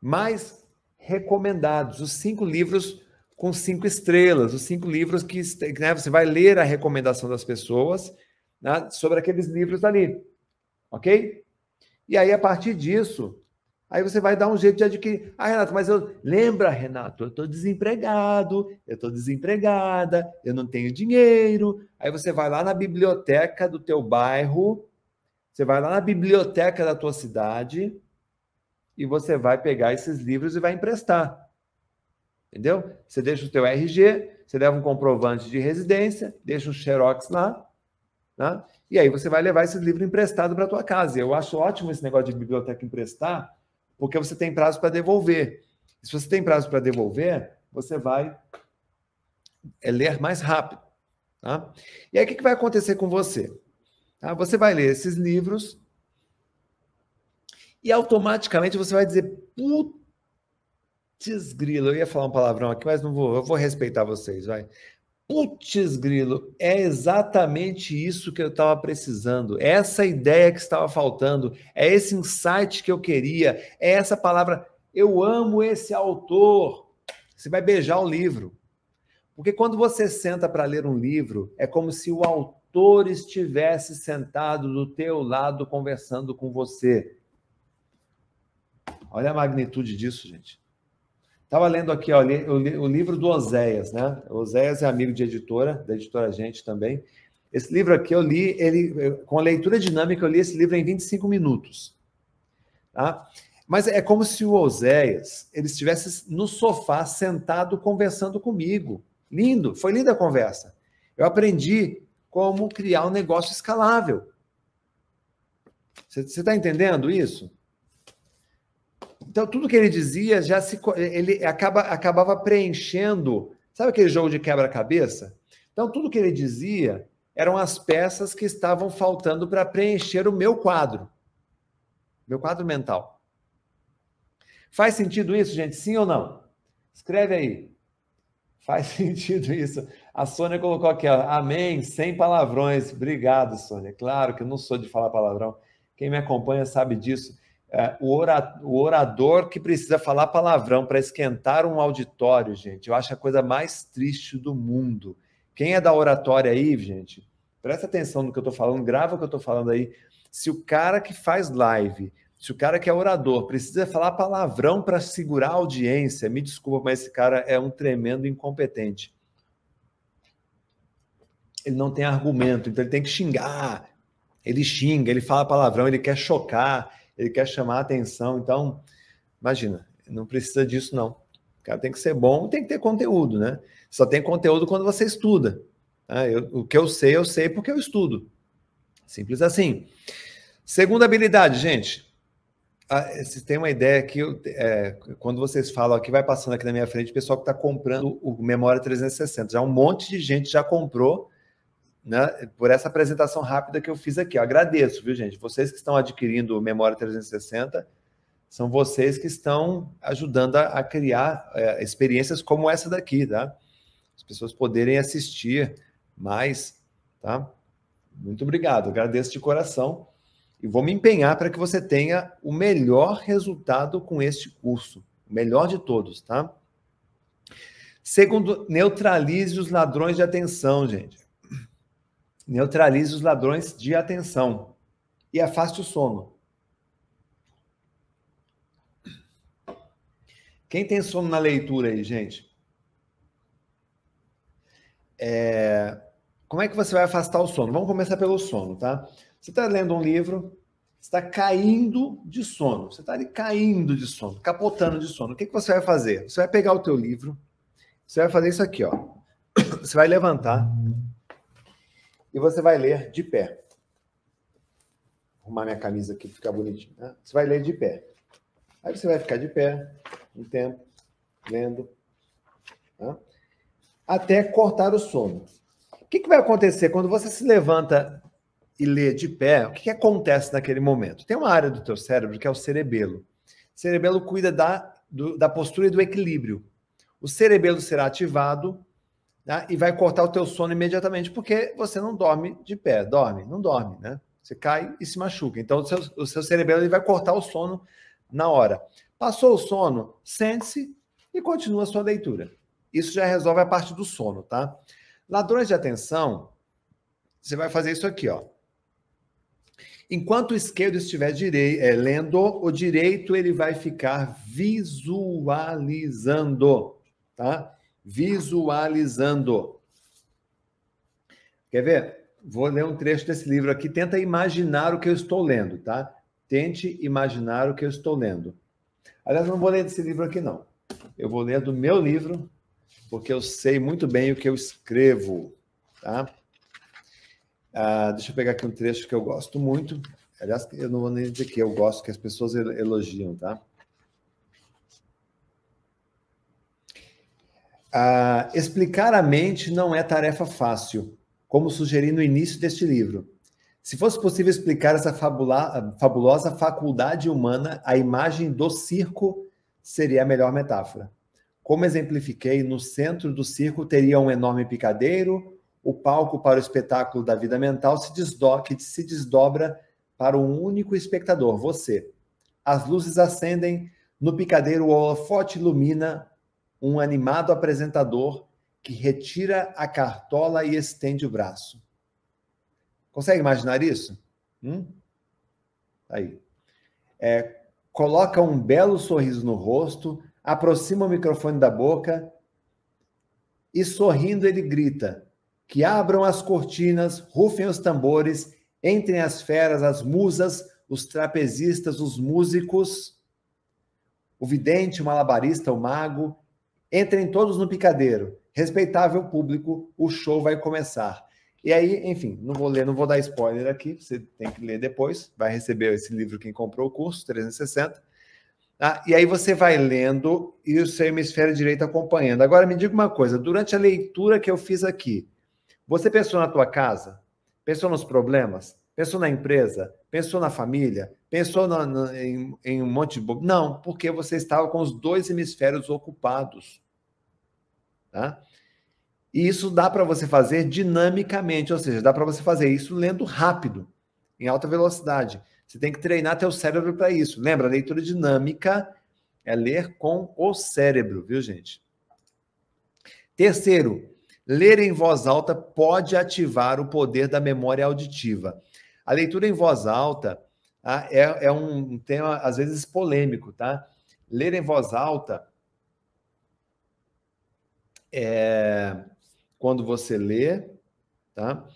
mais recomendados, os cinco livros com cinco estrelas, os cinco livros que né, você vai ler a recomendação das pessoas né, sobre aqueles livros ali, ok? E aí, a partir disso, aí você vai dar um jeito de adquirir. Ah, Renato, mas eu. Lembra, Renato, eu estou desempregado, eu estou desempregada, eu não tenho dinheiro. Aí você vai lá na biblioteca do teu bairro, você vai lá na biblioteca da tua cidade e você vai pegar esses livros e vai emprestar. Entendeu? Você deixa o teu RG, você leva um comprovante de residência, deixa um xerox lá, né? e aí você vai levar esse livro emprestado para tua casa. Eu acho ótimo esse negócio de biblioteca emprestar, porque você tem prazo para devolver. Se você tem prazo para devolver, você vai é, ler mais rápido. Tá? E aí o que, que vai acontecer com você? Tá? Você vai ler esses livros e automaticamente você vai dizer, putz grilo, eu ia falar um palavrão aqui, mas não vou, eu vou respeitar vocês, vai. Putz grilo, é exatamente isso que eu estava precisando, é essa ideia que estava faltando, é esse insight que eu queria, é essa palavra, eu amo esse autor. Você vai beijar o livro. Porque quando você senta para ler um livro, é como se o autor estivesse sentado do teu lado conversando com você. Olha a magnitude disso, gente. Estava lendo aqui ó, o livro do Oséias, né? Oséias é amigo de editora, da editora Gente também. Esse livro aqui eu li, ele, com a leitura dinâmica, eu li esse livro em 25 minutos. Tá? Mas é como se o Oséias ele estivesse no sofá, sentado, conversando comigo. Lindo, foi linda a conversa. Eu aprendi como criar um negócio escalável. Você está entendendo isso? Então, tudo que ele dizia já se. Ele acaba, acabava preenchendo. Sabe aquele jogo de quebra-cabeça? Então, tudo que ele dizia eram as peças que estavam faltando para preencher o meu quadro. Meu quadro mental. Faz sentido isso, gente? Sim ou não? Escreve aí. Faz [LAUGHS] sentido isso. A Sônia colocou aqui, ó, amém, sem palavrões. Obrigado, Sônia. Claro que eu não sou de falar palavrão. Quem me acompanha sabe disso o, orador que precisa falar palavrão para esquentar um auditório, gente, eu acho a coisa mais triste do mundo. Quem é da oratória aí, gente, presta atenção no que eu estou falando, grava o que eu estou falando aí. Se o cara que faz live, se o cara que é orador precisa falar palavrão para segurar a audiência, me desculpa, mas esse cara é um tremendo incompetente. Ele não tem argumento, então ele tem que xingar. Ele xinga, ele fala palavrão, ele quer chocar ele quer chamar a atenção. Então, imagina, não precisa disso, não. O cara tem que ser bom, tem que ter conteúdo, né? Só tem conteúdo quando você estuda. Né? Eu, o que eu sei, eu sei porque eu estudo. Simples assim. Segunda habilidade, gente. Ah, vocês têm uma ideia que é, quando vocês falam aqui, vai passando aqui na minha frente, o pessoal que está comprando o Memória 360. Já um monte de gente já comprou né, por essa apresentação rápida que eu fiz aqui. Eu agradeço, viu, gente? Vocês que estão adquirindo o Memória 360, são vocês que estão ajudando a, a criar é, experiências como essa daqui, tá? As pessoas poderem assistir mais, tá? Muito obrigado, agradeço de coração e vou me empenhar para que você tenha o melhor resultado com este curso, o melhor de todos, tá? Segundo, neutralize os ladrões de atenção, gente neutralize os ladrões de atenção e afaste o sono. Quem tem sono na leitura aí, gente? É... Como é que você vai afastar o sono? Vamos começar pelo sono, tá? Você está lendo um livro, está caindo de sono, você está ali caindo de sono, capotando de sono. O que, que você vai fazer? Você vai pegar o teu livro, você vai fazer isso aqui, ó. [COUGHS] Você vai levantar, e você vai ler de pé. Vou arrumar minha camisa aqui ficar bonitinho. Né? Você vai ler de pé. Aí você vai ficar de pé um tempo, lendo, né? até cortar o sono. O que, que vai acontecer quando você se levanta e lê de pé? O que, que acontece naquele momento? Tem uma área do teu cérebro que é o cerebelo. O cerebelo cuida da, do, da postura e do equilíbrio. O cerebelo será ativado né? e vai cortar o teu sono imediatamente, porque você não dorme de pé, dorme, não dorme, né? Você cai e se machuca. Então, o seu, o seu cerebelo ele vai cortar o sono na hora. Passou o sono, sente-se e continua a sua leitura. Isso já resolve a parte do sono, tá? Ladrões de atenção, você vai fazer isso aqui, ó. Enquanto o esquerdo estiver direi, é, lendo, o direito ele vai ficar visualizando, tá? Visualizando. Quer ver? Vou ler um trecho desse livro aqui. Tenta imaginar o que eu estou lendo, tá? Tente imaginar o que eu estou lendo. Aliás, não vou ler desse livro aqui, não. Eu vou ler do meu livro, porque eu sei muito bem o que eu escrevo, tá? Ah, deixa eu pegar aqui um trecho que eu gosto muito. Aliás, eu não vou nem dizer que eu gosto, que as pessoas elogiam, tá? Ah, explicar a mente não é tarefa fácil, como sugeri no início deste livro. Se fosse possível explicar essa fabula, fabulosa faculdade humana, a imagem do circo seria a melhor metáfora. Como exemplifiquei, no centro do circo teria um enorme picadeiro, o palco para o espetáculo da vida mental se desdobra, se desdobra para um único espectador, você. As luzes acendem, no picadeiro o holofote ilumina um animado apresentador que retira a cartola e estende o braço. Consegue imaginar isso? Hum? Aí. É, coloca um belo sorriso no rosto, aproxima o microfone da boca e sorrindo ele grita: que abram as cortinas, rufem os tambores, entrem as feras, as musas, os trapezistas, os músicos, o vidente, o malabarista, o mago, entrem todos no picadeiro. Respeitável público, o show vai começar. E aí, enfim, não vou ler, não vou dar spoiler aqui, você tem que ler depois, vai receber esse livro quem comprou o curso, 360. Ah, e aí você vai lendo e o seu hemisfério direito acompanhando. Agora me diga uma coisa, durante a leitura que eu fiz aqui, você pensou na tua casa? Pensou nos problemas? Pensou na empresa? Pensou na família? Pensou em, em, um monte de. Não, porque você estava com os dois hemisférios ocupados. Tá? E isso dá para você fazer dinamicamente, ou seja, dá para você fazer isso lendo rápido, em alta velocidade. Você tem que treinar teu cérebro para isso. Lembra, leitura dinâmica é ler com o cérebro, viu, gente? Terceiro, Ler em voz alta pode ativar o poder da memória auditiva. A leitura em voz alta tá, é, é um tema, às vezes, polêmico, tá? Ler em voz alta é quando você lê, tá?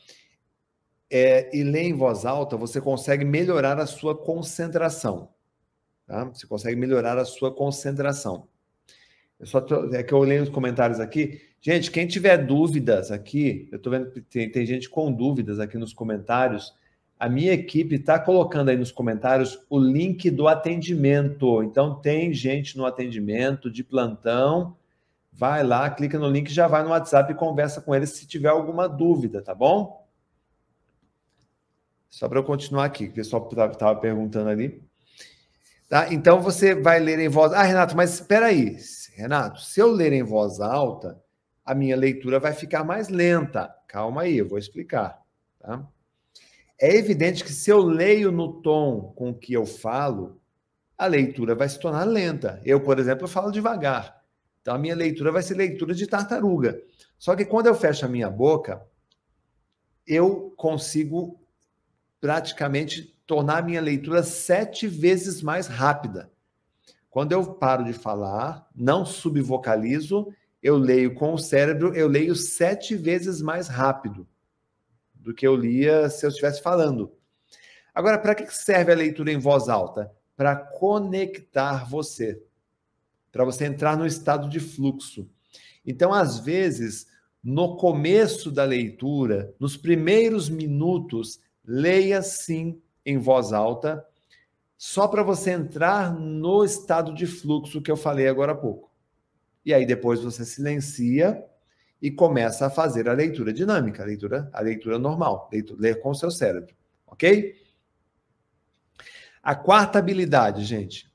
É, e ler em voz alta, você consegue melhorar a sua concentração. Tá? Você consegue melhorar a sua concentração. Eu só tô, é que eu olhei os comentários aqui. Gente, quem tiver dúvidas aqui, eu estou vendo que tem, tem gente com dúvidas aqui nos comentários. A minha equipe está colocando aí nos comentários o link do atendimento. Então, tem gente no atendimento de plantão. Vai lá, clica no link, já vai no WhatsApp e conversa com eles se tiver alguma dúvida, tá bom? Só para eu continuar aqui, o pessoal estava perguntando ali. Tá? Então, você vai ler em voz. Ah, Renato, mas espera aí. Renato, se eu ler em voz alta, a minha leitura vai ficar mais lenta. Calma aí, eu vou explicar. Tá? É evidente que se eu leio no tom com que eu falo, a leitura vai se tornar lenta. Eu, por exemplo, falo devagar. Então, a minha leitura vai ser leitura de tartaruga. Só que quando eu fecho a minha boca, eu consigo praticamente tornar a minha leitura sete vezes mais rápida. Quando eu paro de falar, não subvocalizo, eu leio com o cérebro, eu leio sete vezes mais rápido do que eu lia se eu estivesse falando. Agora, para que serve a leitura em voz alta? Para conectar você, para você entrar no estado de fluxo. Então, às vezes, no começo da leitura, nos primeiros minutos, leia sim em voz alta, só para você entrar no estado de fluxo que eu falei agora há pouco. E aí depois você silencia e começa a fazer a leitura dinâmica, a leitura, a leitura normal, leitura, ler com o seu cérebro, ok? A quarta habilidade, gente,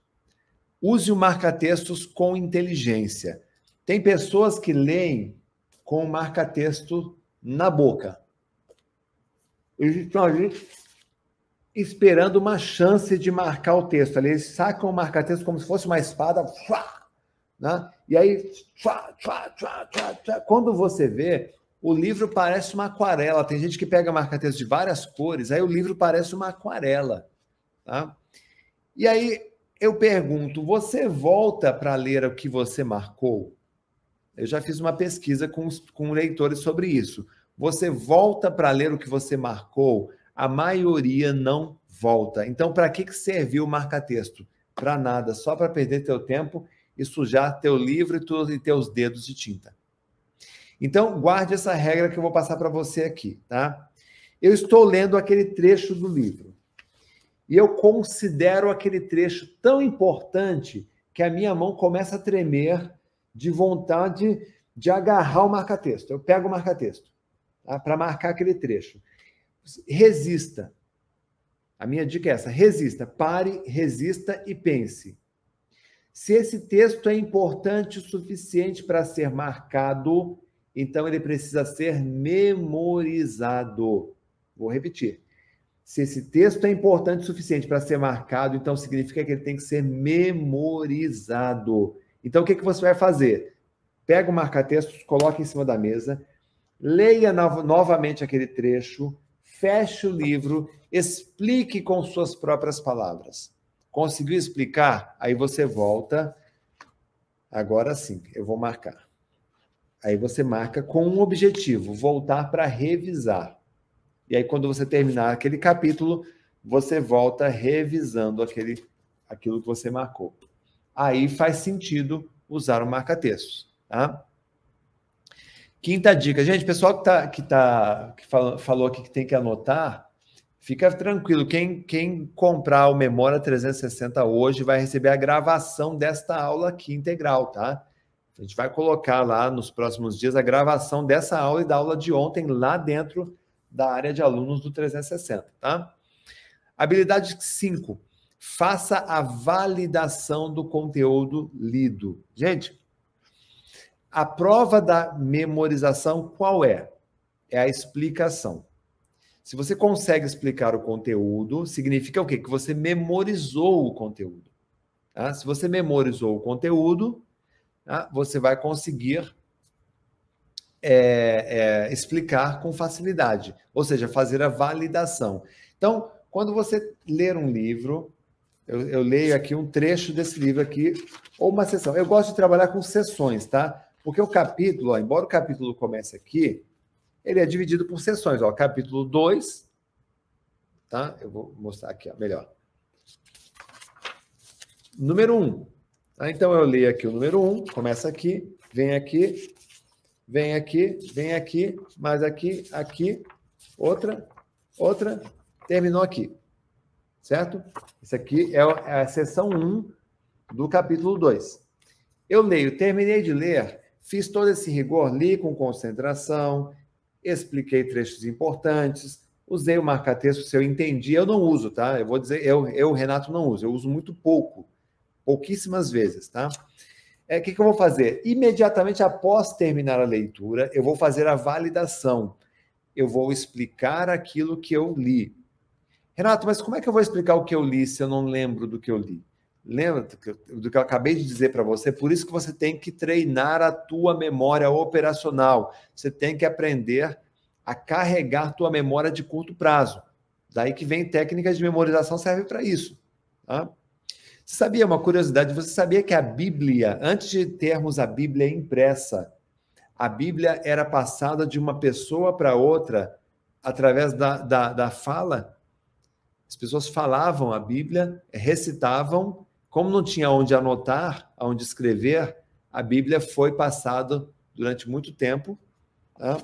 use o marca-textos com inteligência. Tem pessoas que leem com o marca-texto na boca. Eles estão ali esperando uma chance de marcar o texto. Eles sacam o marca-texto como se fosse uma espada. Né? E aí, quando você vê, o livro parece uma aquarela. Tem gente que pega marca-texto de várias cores, aí o livro parece uma aquarela. Tá? E aí eu pergunto: você volta para ler o que você marcou? Eu já fiz uma pesquisa com, com leitores sobre isso. Você volta para ler o que você marcou? A maioria não volta. Então, para que, que serviu o marca-texto? Para nada, só para perder teu tempo e sujar teu livro e, tu, e teus dedos de tinta. Então, guarde essa regra que eu vou passar para você aqui, tá? Eu estou lendo aquele trecho do livro. E eu considero aquele trecho tão importante que a minha mão começa a tremer de vontade de agarrar o marca-texto. Eu pego o marca-texto tá? para marcar aquele trecho. Resista. A minha dica é essa: resista. Pare, resista e pense. Se esse texto é importante o suficiente para ser marcado, então ele precisa ser memorizado. Vou repetir. Se esse texto é importante o suficiente para ser marcado, então significa que ele tem que ser memorizado. Então, o que, que você vai fazer? Pega o marca-textos, coloca em cima da mesa, leia no novamente aquele trecho, feche o livro, explique com suas próprias palavras. Conseguiu explicar? Aí você volta. Agora sim, eu vou marcar. Aí você marca com um objetivo: voltar para revisar. E aí, quando você terminar aquele capítulo, você volta revisando aquele, aquilo que você marcou aí faz sentido usar o marca-textos, tá? Quinta dica, gente, pessoal que, tá, que, tá, que falou, falou aqui que tem que anotar, fica tranquilo, quem, quem comprar o Memória 360 hoje vai receber a gravação desta aula aqui integral, tá? A gente vai colocar lá nos próximos dias a gravação dessa aula e da aula de ontem lá dentro da área de alunos do 360, tá? Habilidade 5 faça a validação do conteúdo lido. Gente, a prova da memorização qual é? É a explicação. Se você consegue explicar o conteúdo, significa o quê? Que você memorizou o conteúdo. Tá? Se você memorizou o conteúdo, tá? você vai conseguir é, é, explicar com facilidade, ou seja, fazer a validação. Então, quando você ler um livro, eu, eu, leio aqui um trecho desse livro aqui, ou uma sessão. Eu gosto de trabalhar com sessões, tá? Porque o capítulo, ó, embora o capítulo comece aqui, ele é dividido por sessões. Ó, capítulo 2, tá? Eu vou mostrar aqui, ó, melhor. Número 1. Um, tá? Então eu leio aqui o número 1, um, começa aqui, vem aqui, vem aqui, vem aqui, mais aqui, aqui, outra, outra, terminou aqui certo? Isso aqui é, é a seção 1 do capítulo 2. Eu leio, terminei de ler, fiz todo esse rigor, li com concentração, expliquei trechos importantes, usei o marca-texto se eu entendi, eu não uso, tá? Eu vou dizer, eu, eu, Renato, não uso, eu uso muito pouco, pouquíssimas vezes, tá? É, que, que eu vou fazer? Imediatamente após terminar a leitura, eu vou fazer a validação. Eu vou explicar aquilo que eu li. Renato, mas como é que eu vou explicar o que eu li se eu não lembro do que eu li? Lembra do que eu acabei de dizer para você? Por isso que você tem que treinar a tua memória operacional. Você tem que aprender a carregar tua memória de curto prazo. Daí que vem técnicas de memorização serve para isso. Tá? Você sabia uma curiosidade? Você sabia que a Bíblia, antes de termos a Bíblia impressa, a Bíblia era passada de uma pessoa para outra através da, da, da fala? As pessoas falavam a Bíblia, recitavam, como não tinha onde anotar, onde escrever, a Bíblia foi passada durante muito tempo tá?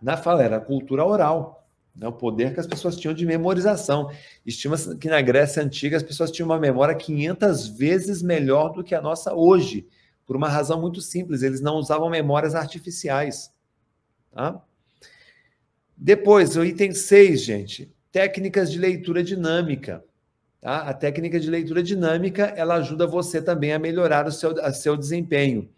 na fala, era cultura oral, né? o poder que as pessoas tinham de memorização. Estima-se que na Grécia Antiga as pessoas tinham uma memória 500 vezes melhor do que a nossa hoje, por uma razão muito simples, eles não usavam memórias artificiais. Tá? Depois, o item 6, gente, técnicas de leitura dinâmica. Tá? A técnica de leitura dinâmica ela ajuda você também a melhorar o seu, a seu desempenho.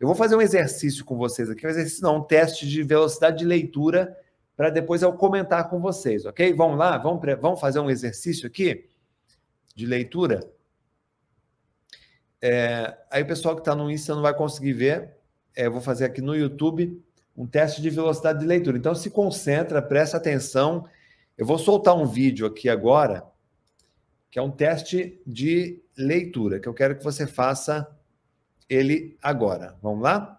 Eu vou fazer um exercício com vocês aqui, um exercício não, um teste de velocidade de leitura para depois eu comentar com vocês, ok? Vamos lá, vamos, vamos fazer um exercício aqui de leitura. É, aí o pessoal que está no Insta não vai conseguir ver. É, eu vou fazer aqui no YouTube um teste de velocidade de leitura. Então se concentra, presta atenção. Eu vou soltar um vídeo aqui agora, que é um teste de leitura, que eu quero que você faça ele agora. Vamos lá?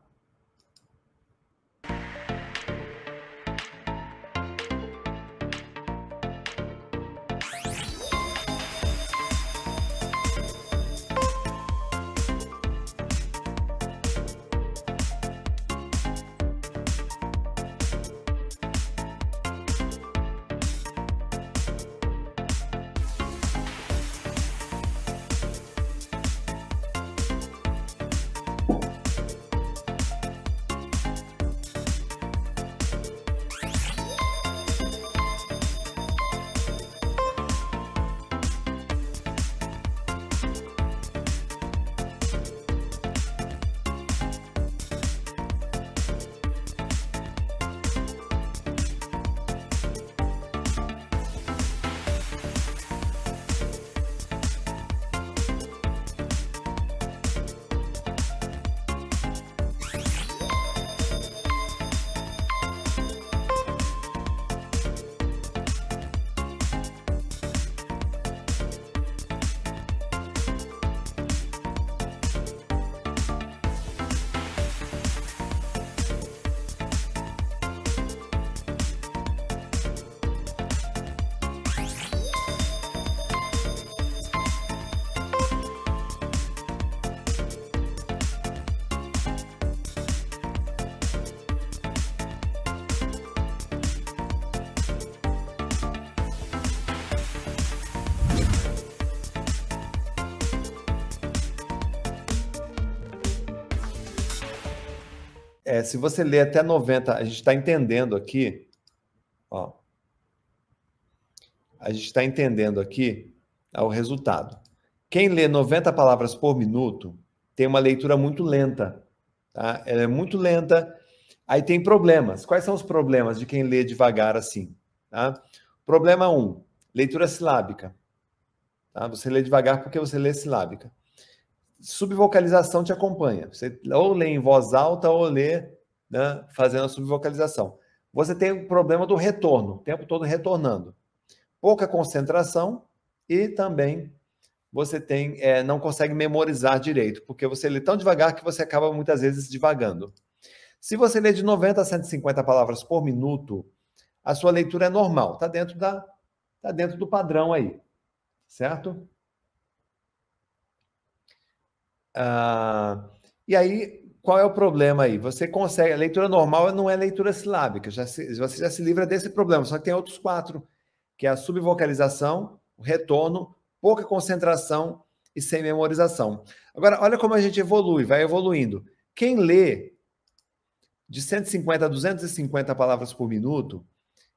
Se você ler até 90, a gente está entendendo aqui, ó, a gente está entendendo aqui ó, o resultado. Quem lê 90 palavras por minuto tem uma leitura muito lenta, tá? Ela é muito lenta, aí tem problemas. Quais são os problemas de quem lê devagar assim? Tá? Problema 1, um, leitura silábica. Tá? Você lê devagar porque você lê silábica subvocalização te acompanha. Você ou lê em voz alta ou lê né, fazendo a subvocalização. Você tem o problema do retorno, o tempo todo retornando. Pouca concentração e também você tem é, não consegue memorizar direito, porque você lê tão devagar que você acaba muitas vezes divagando. Se você lê de 90 a 150 palavras por minuto, a sua leitura é normal, está dentro da tá dentro do padrão aí, certo? Ah, e aí, qual é o problema aí? Você consegue. A leitura normal não é leitura silábica, já se, você já se livra desse problema, só que tem outros quatro, que é a subvocalização, o retorno, pouca concentração e sem memorização. Agora, olha como a gente evolui, vai evoluindo. Quem lê de 150 a 250 palavras por minuto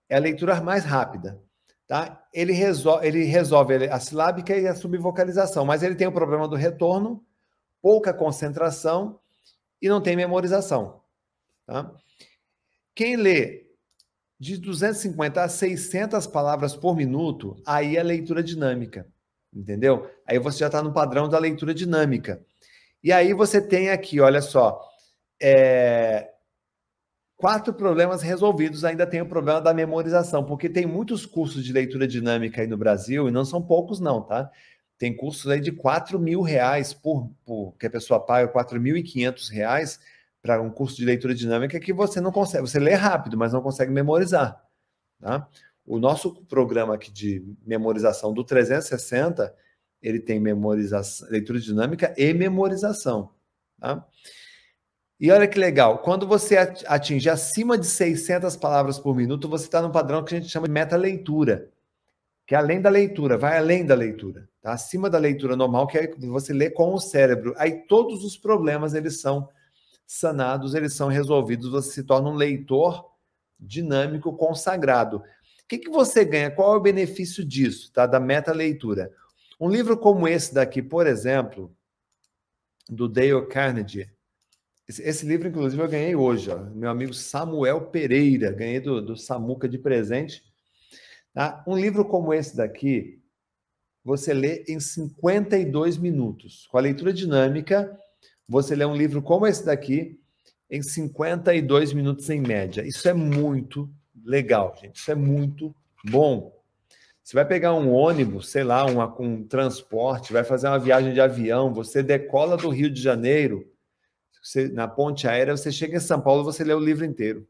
é a leitura mais rápida. Tá? Ele, ele resolve a silábica e a subvocalização, mas ele tem o problema do retorno pouca concentração e não tem memorização. Tá? Quem lê de 250 a 600 palavras por minuto, aí é leitura dinâmica, entendeu? Aí você já está no padrão da leitura dinâmica. E aí você tem aqui, olha só, é, quatro problemas resolvidos. Ainda tem o problema da memorização, porque tem muitos cursos de leitura dinâmica aí no Brasil, e não são poucos, não, tá? Tem cursos aí de 4 mil reais por, por que a pessoa paga 4.500 reais para um curso de leitura dinâmica que você não consegue, você lê rápido, mas não consegue memorizar. Tá? O nosso programa aqui de memorização do 360, ele tem memorização, leitura dinâmica e memorização. Tá? E olha que legal, quando você atinge acima de 600 palavras por minuto, você está no padrão que a gente chama de meta-leitura que é além da leitura, vai além da leitura, tá? acima da leitura normal, que é você lê com o cérebro. Aí todos os problemas eles são sanados, eles são resolvidos, você se torna um leitor dinâmico consagrado. O que, que você ganha? Qual é o benefício disso, tá? Da meta-leitura. Um livro como esse daqui, por exemplo, do Dale Carnegie, Esse, livro, inclusive, eu ganhei hoje, ó, meu amigo Samuel Pereira, ganhei do, do Samuca de presente. Tá? Um livro como esse daqui, você lê em 52 minutos. Com a leitura dinâmica, você lê um livro como esse daqui em 52 minutos em média. Isso é muito legal, gente. Isso é muito bom. Você vai pegar um ônibus, sei lá, um, um transporte, vai fazer uma viagem de avião, você decola do Rio de Janeiro, você, na ponte aérea, você chega em São Paulo, você lê o livro inteiro.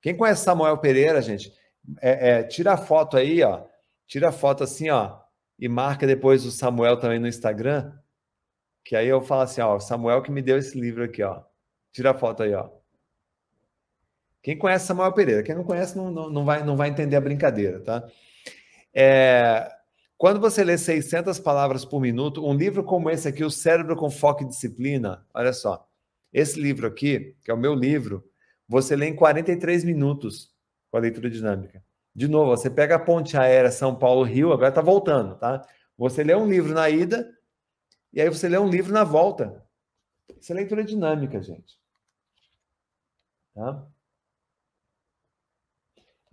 Quem conhece Samuel Pereira, gente, é, é, tira a foto aí, ó, tira a foto assim, ó, e marca depois o Samuel também no Instagram, que aí eu falo assim, ó, Samuel que me deu esse livro aqui, ó. Tira a foto aí, ó. Quem conhece Samuel Pereira, quem não conhece não, não, não, vai, não vai entender a brincadeira, tá? É, quando você lê 600 palavras por minuto, um livro como esse aqui, O Cérebro com Foco e Disciplina, olha só, esse livro aqui, que é o meu livro, você lê em 43 minutos com a leitura dinâmica. De novo, você pega a ponte aérea São Paulo-Rio, agora está voltando, tá? Você lê um livro na ida e aí você lê um livro na volta. Isso é leitura dinâmica, gente. Tá?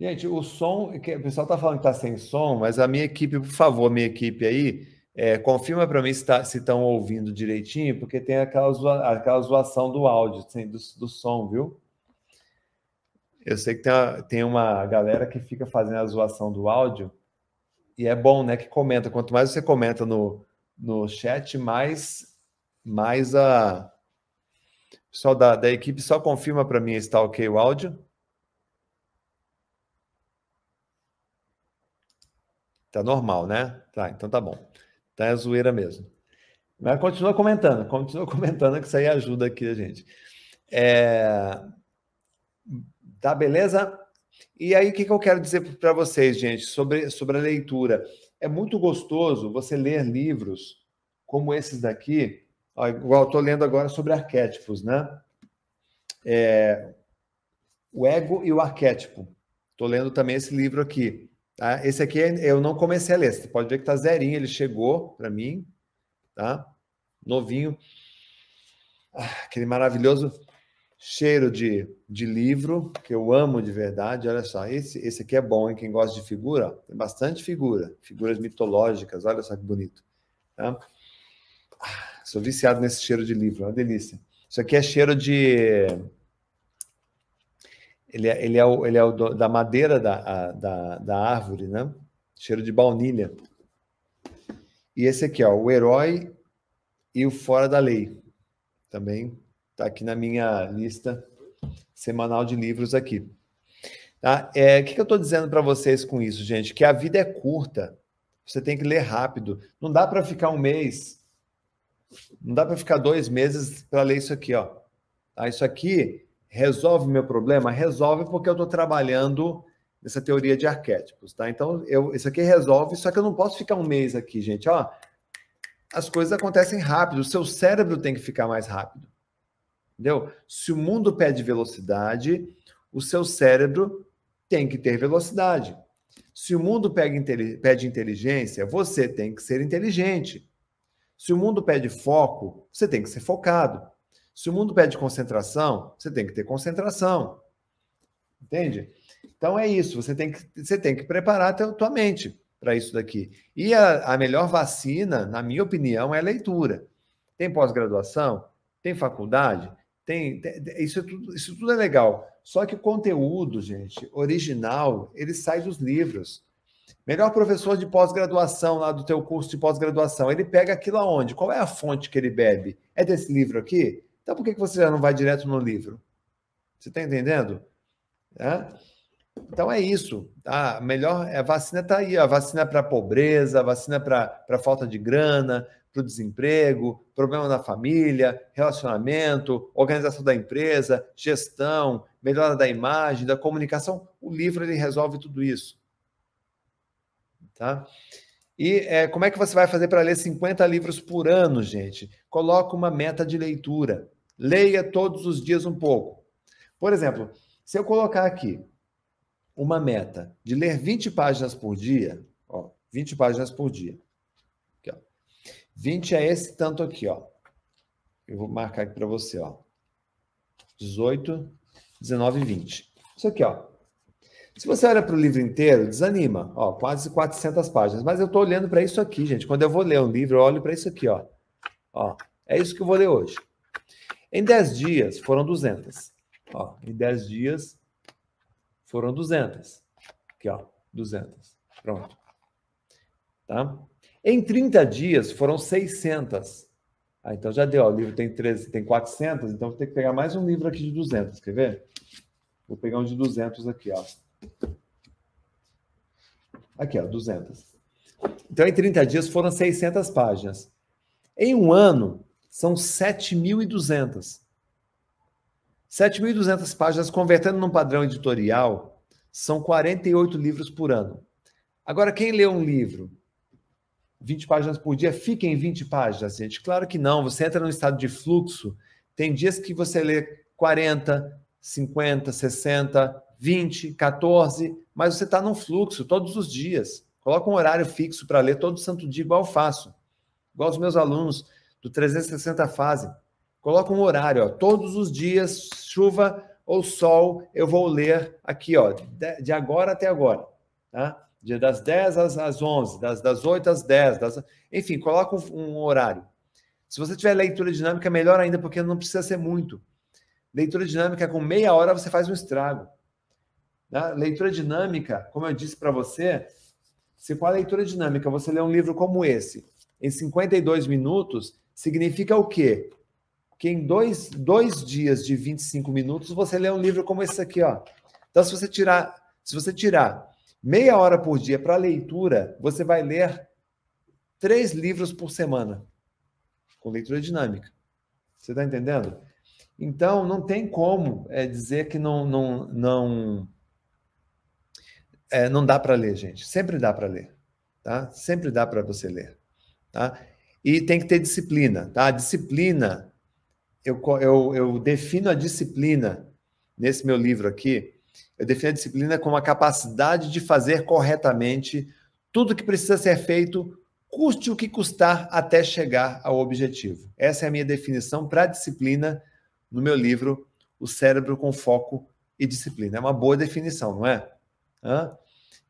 Gente, o som, o pessoal está falando que está sem som, mas a minha equipe, por favor, minha equipe aí, é, confirma para mim se tá, estão ouvindo direitinho, porque tem aquela, zoa, aquela zoação do áudio, assim, do, do som, viu? Eu sei que tem uma, tem uma galera que fica fazendo a zoação do áudio, e é bom, né, que comenta. Quanto mais você comenta no, no chat, mais, mais a. O pessoal da, da equipe só confirma para mim está ok o áudio. Tá normal, né? Tá, então tá bom. Tá é zoeira mesmo. Mas continua comentando, continua [LAUGHS] comentando que isso aí ajuda aqui a gente. É... Tá, beleza? E aí, o que, que eu quero dizer para vocês, gente, sobre, sobre a leitura? É muito gostoso você ler livros como esses daqui, ó, igual estou lendo agora sobre arquétipos, né? É... O ego e o arquétipo. Estou lendo também esse livro aqui. Tá? Esse aqui eu não comecei a ler. Você pode ver que tá zerinho, ele chegou para mim, tá? Novinho. Ah, aquele maravilhoso cheiro de, de livro, que eu amo de verdade. Olha só, esse, esse aqui é bom, hein? Quem gosta de figura, tem bastante figura, figuras mitológicas, olha só que bonito. Tá? Ah, sou viciado nesse cheiro de livro, é uma delícia. Isso aqui é cheiro de ele é, ele é, o, ele é o da madeira da, a, da, da árvore, né? Cheiro de baunilha. E esse aqui, ó, o herói e o fora da lei. Também está aqui na minha lista semanal de livros aqui. Tá? É, o que, que eu estou dizendo para vocês com isso, gente? Que a vida é curta. Você tem que ler rápido. Não dá para ficar um mês. Não dá para ficar dois meses para ler isso aqui, ó. Tá? Isso aqui resolve meu problema? Resolve porque eu estou trabalhando nessa teoria de arquétipos, tá? Então, eu, isso aqui resolve, só que eu não posso ficar um mês aqui, gente. Ó, as coisas acontecem rápido, o seu cérebro tem que ficar mais rápido. Entendeu? Se o mundo pede velocidade, o seu cérebro tem que ter velocidade. Se o mundo pede inteligência, você tem que ser inteligente. Se o mundo pede foco, você tem que ser focado. Se o mundo pede concentração, você tem que ter concentração. Entende? Então é isso, você tem que, você tem que preparar a tua mente para isso daqui. E a, a melhor vacina, na minha opinião, é a leitura. Tem pós-graduação, tem faculdade, tem, tem, isso, tudo, isso tudo é legal. Só que o conteúdo, gente, original, ele sai dos livros. Melhor professor de pós-graduação lá do teu curso de pós-graduação, ele pega aquilo aonde? Qual é a fonte que ele bebe? É desse livro aqui? Então, por que você já não vai direto no livro? Você está entendendo? É? Então é isso. Tá? Melhor a vacina está aí. A vacina para pobreza, a vacina para falta de grana, para o desemprego, problema na família, relacionamento, organização da empresa, gestão, melhora da imagem, da comunicação. O livro ele resolve tudo isso. Tá? E é, como é que você vai fazer para ler 50 livros por ano, gente? Coloca uma meta de leitura. Leia todos os dias um pouco. Por exemplo, se eu colocar aqui uma meta de ler 20 páginas por dia, ó, 20 páginas por dia. Aqui, ó. 20 é esse tanto aqui, ó. Eu vou marcar aqui para você, ó. 18, 19 e 20. Isso aqui, ó. Se você olha para o livro inteiro, desanima. Ó, quase 400 páginas. Mas eu estou olhando para isso aqui, gente. Quando eu vou ler um livro, eu olho para isso aqui, ó. ó. É isso que eu vou ler hoje. Em 10 dias, foram 200. Ó, em 10 dias, foram 200. Aqui, ó, 200. Pronto. Tá? Em 30 dias, foram 600. Ah, então já deu. O livro tem, 13, tem 400, então vou ter que pegar mais um livro aqui de 200. Quer ver? Vou pegar um de 200 aqui, ó. Aqui, ó, 200. Então, em 30 dias foram 600 páginas. Em um ano, são 7.200. 7.200 páginas, convertendo num padrão editorial, são 48 livros por ano. Agora, quem lê um livro 20 páginas por dia, fica em 20 páginas, gente? Claro que não. Você entra num estado de fluxo. Tem dias que você lê 40, 50, 60, 20, 14, mas você está num fluxo todos os dias. Coloca um horário fixo para ler todo santo dia, igual eu faço. Igual os meus alunos do 360 fazem. Coloca um horário, ó, todos os dias, chuva ou sol, eu vou ler aqui, ó, de agora até agora, tá? Das 10 às, às 11, das, das 8 às 10, das... enfim, coloca um, um horário. Se você tiver leitura dinâmica, melhor ainda, porque não precisa ser muito. Leitura dinâmica, com meia hora, você faz um estrago. Né? Leitura dinâmica, como eu disse para você, se com a leitura dinâmica você lê um livro como esse, em 52 minutos, significa o quê? Que em dois, dois dias de 25 minutos você lê um livro como esse aqui, ó. Então, se você tirar, se você tirar meia hora por dia para leitura, você vai ler três livros por semana, com leitura dinâmica. Você está entendendo? Então, não tem como é, dizer que não, não, não é, não dá para ler, gente. Sempre dá para ler, tá? Sempre dá para você ler, tá? E tem que ter disciplina, tá? A disciplina, eu, eu, eu defino a disciplina nesse meu livro aqui. Eu defino a disciplina como a capacidade de fazer corretamente tudo que precisa ser feito, custe o que custar até chegar ao objetivo. Essa é a minha definição para disciplina no meu livro O Cérebro com Foco e Disciplina. É uma boa definição, não é?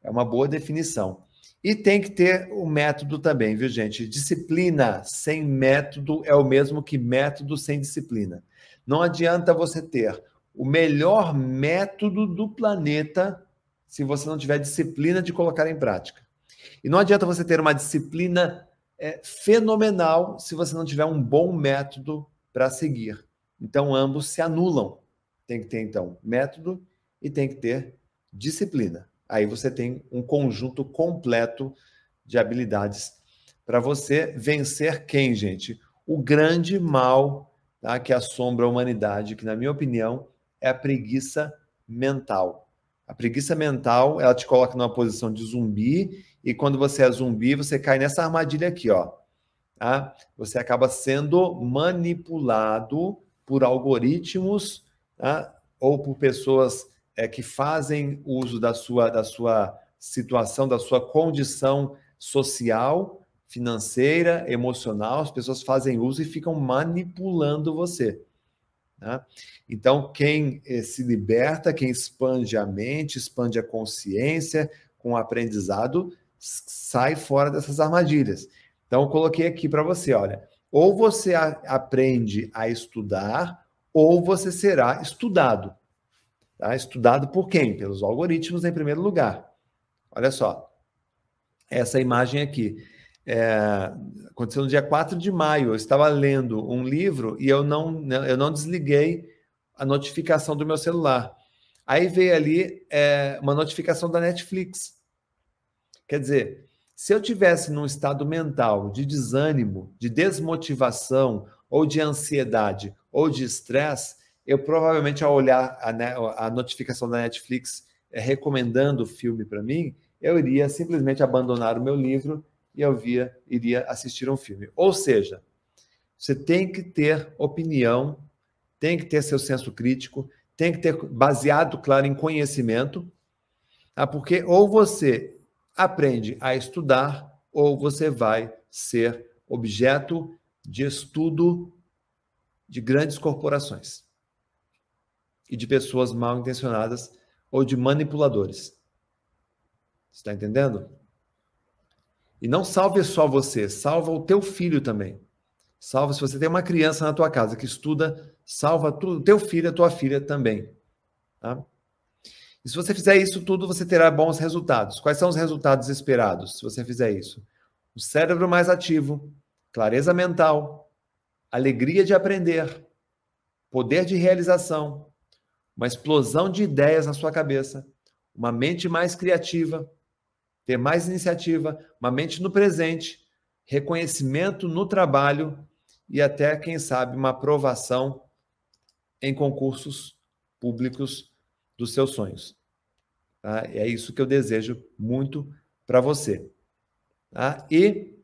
É uma boa definição. E tem que ter o método também, viu, gente? Disciplina sem método é o mesmo que método sem disciplina. Não adianta você ter o melhor método do planeta se você não tiver disciplina de colocar em prática. E não adianta você ter uma disciplina é, fenomenal se você não tiver um bom método para seguir. Então, ambos se anulam. Tem que ter, então, método e tem que ter disciplina. Aí você tem um conjunto completo de habilidades para você vencer quem, gente? O grande mal tá, que assombra a humanidade, que, na minha opinião, é a preguiça mental. A preguiça mental, ela te coloca numa posição de zumbi, e quando você é zumbi, você cai nessa armadilha aqui, ó. Tá? Você acaba sendo manipulado por algoritmos tá? ou por pessoas é, que fazem uso da sua, da sua situação, da sua condição social, financeira, emocional, as pessoas fazem uso e ficam manipulando você. Né? Então, quem eh, se liberta, quem expande a mente, expande a consciência com o aprendizado, sai fora dessas armadilhas. Então, eu coloquei aqui para você: olha, ou você a, aprende a estudar, ou você será estudado. Tá? Estudado por quem? Pelos algoritmos, em primeiro lugar. Olha só, essa imagem aqui. É, aconteceu no dia 4 de maio. Eu estava lendo um livro e eu não, eu não desliguei a notificação do meu celular. Aí veio ali é, uma notificação da Netflix. Quer dizer, se eu tivesse num estado mental de desânimo, de desmotivação, ou de ansiedade, ou de estresse, eu provavelmente, ao olhar a, a notificação da Netflix é, recomendando o filme para mim, eu iria simplesmente abandonar o meu livro e eu via, iria assistir um filme. Ou seja, você tem que ter opinião, tem que ter seu senso crítico, tem que ter baseado, claro, em conhecimento, tá? porque ou você aprende a estudar, ou você vai ser objeto de estudo de grandes corporações. e de pessoas mal intencionadas ou de manipuladores. Está entendendo? E não salve só você, salva o teu filho também. Salva se você tem uma criança na tua casa que estuda, salva o teu filho, a tua filha também. Tá? E se você fizer isso tudo, você terá bons resultados. Quais são os resultados esperados se você fizer isso? O cérebro mais ativo, clareza mental, alegria de aprender, poder de realização, uma explosão de ideias na sua cabeça, uma mente mais criativa, ter mais iniciativa, uma mente no presente, reconhecimento no trabalho e até, quem sabe, uma aprovação em concursos públicos dos seus sonhos. Tá? É isso que eu desejo muito para você. Tá? E,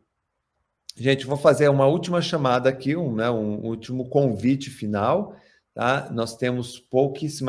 gente, vou fazer uma última chamada aqui, um, né, um último convite final. Tá? Nós temos pouquíssimas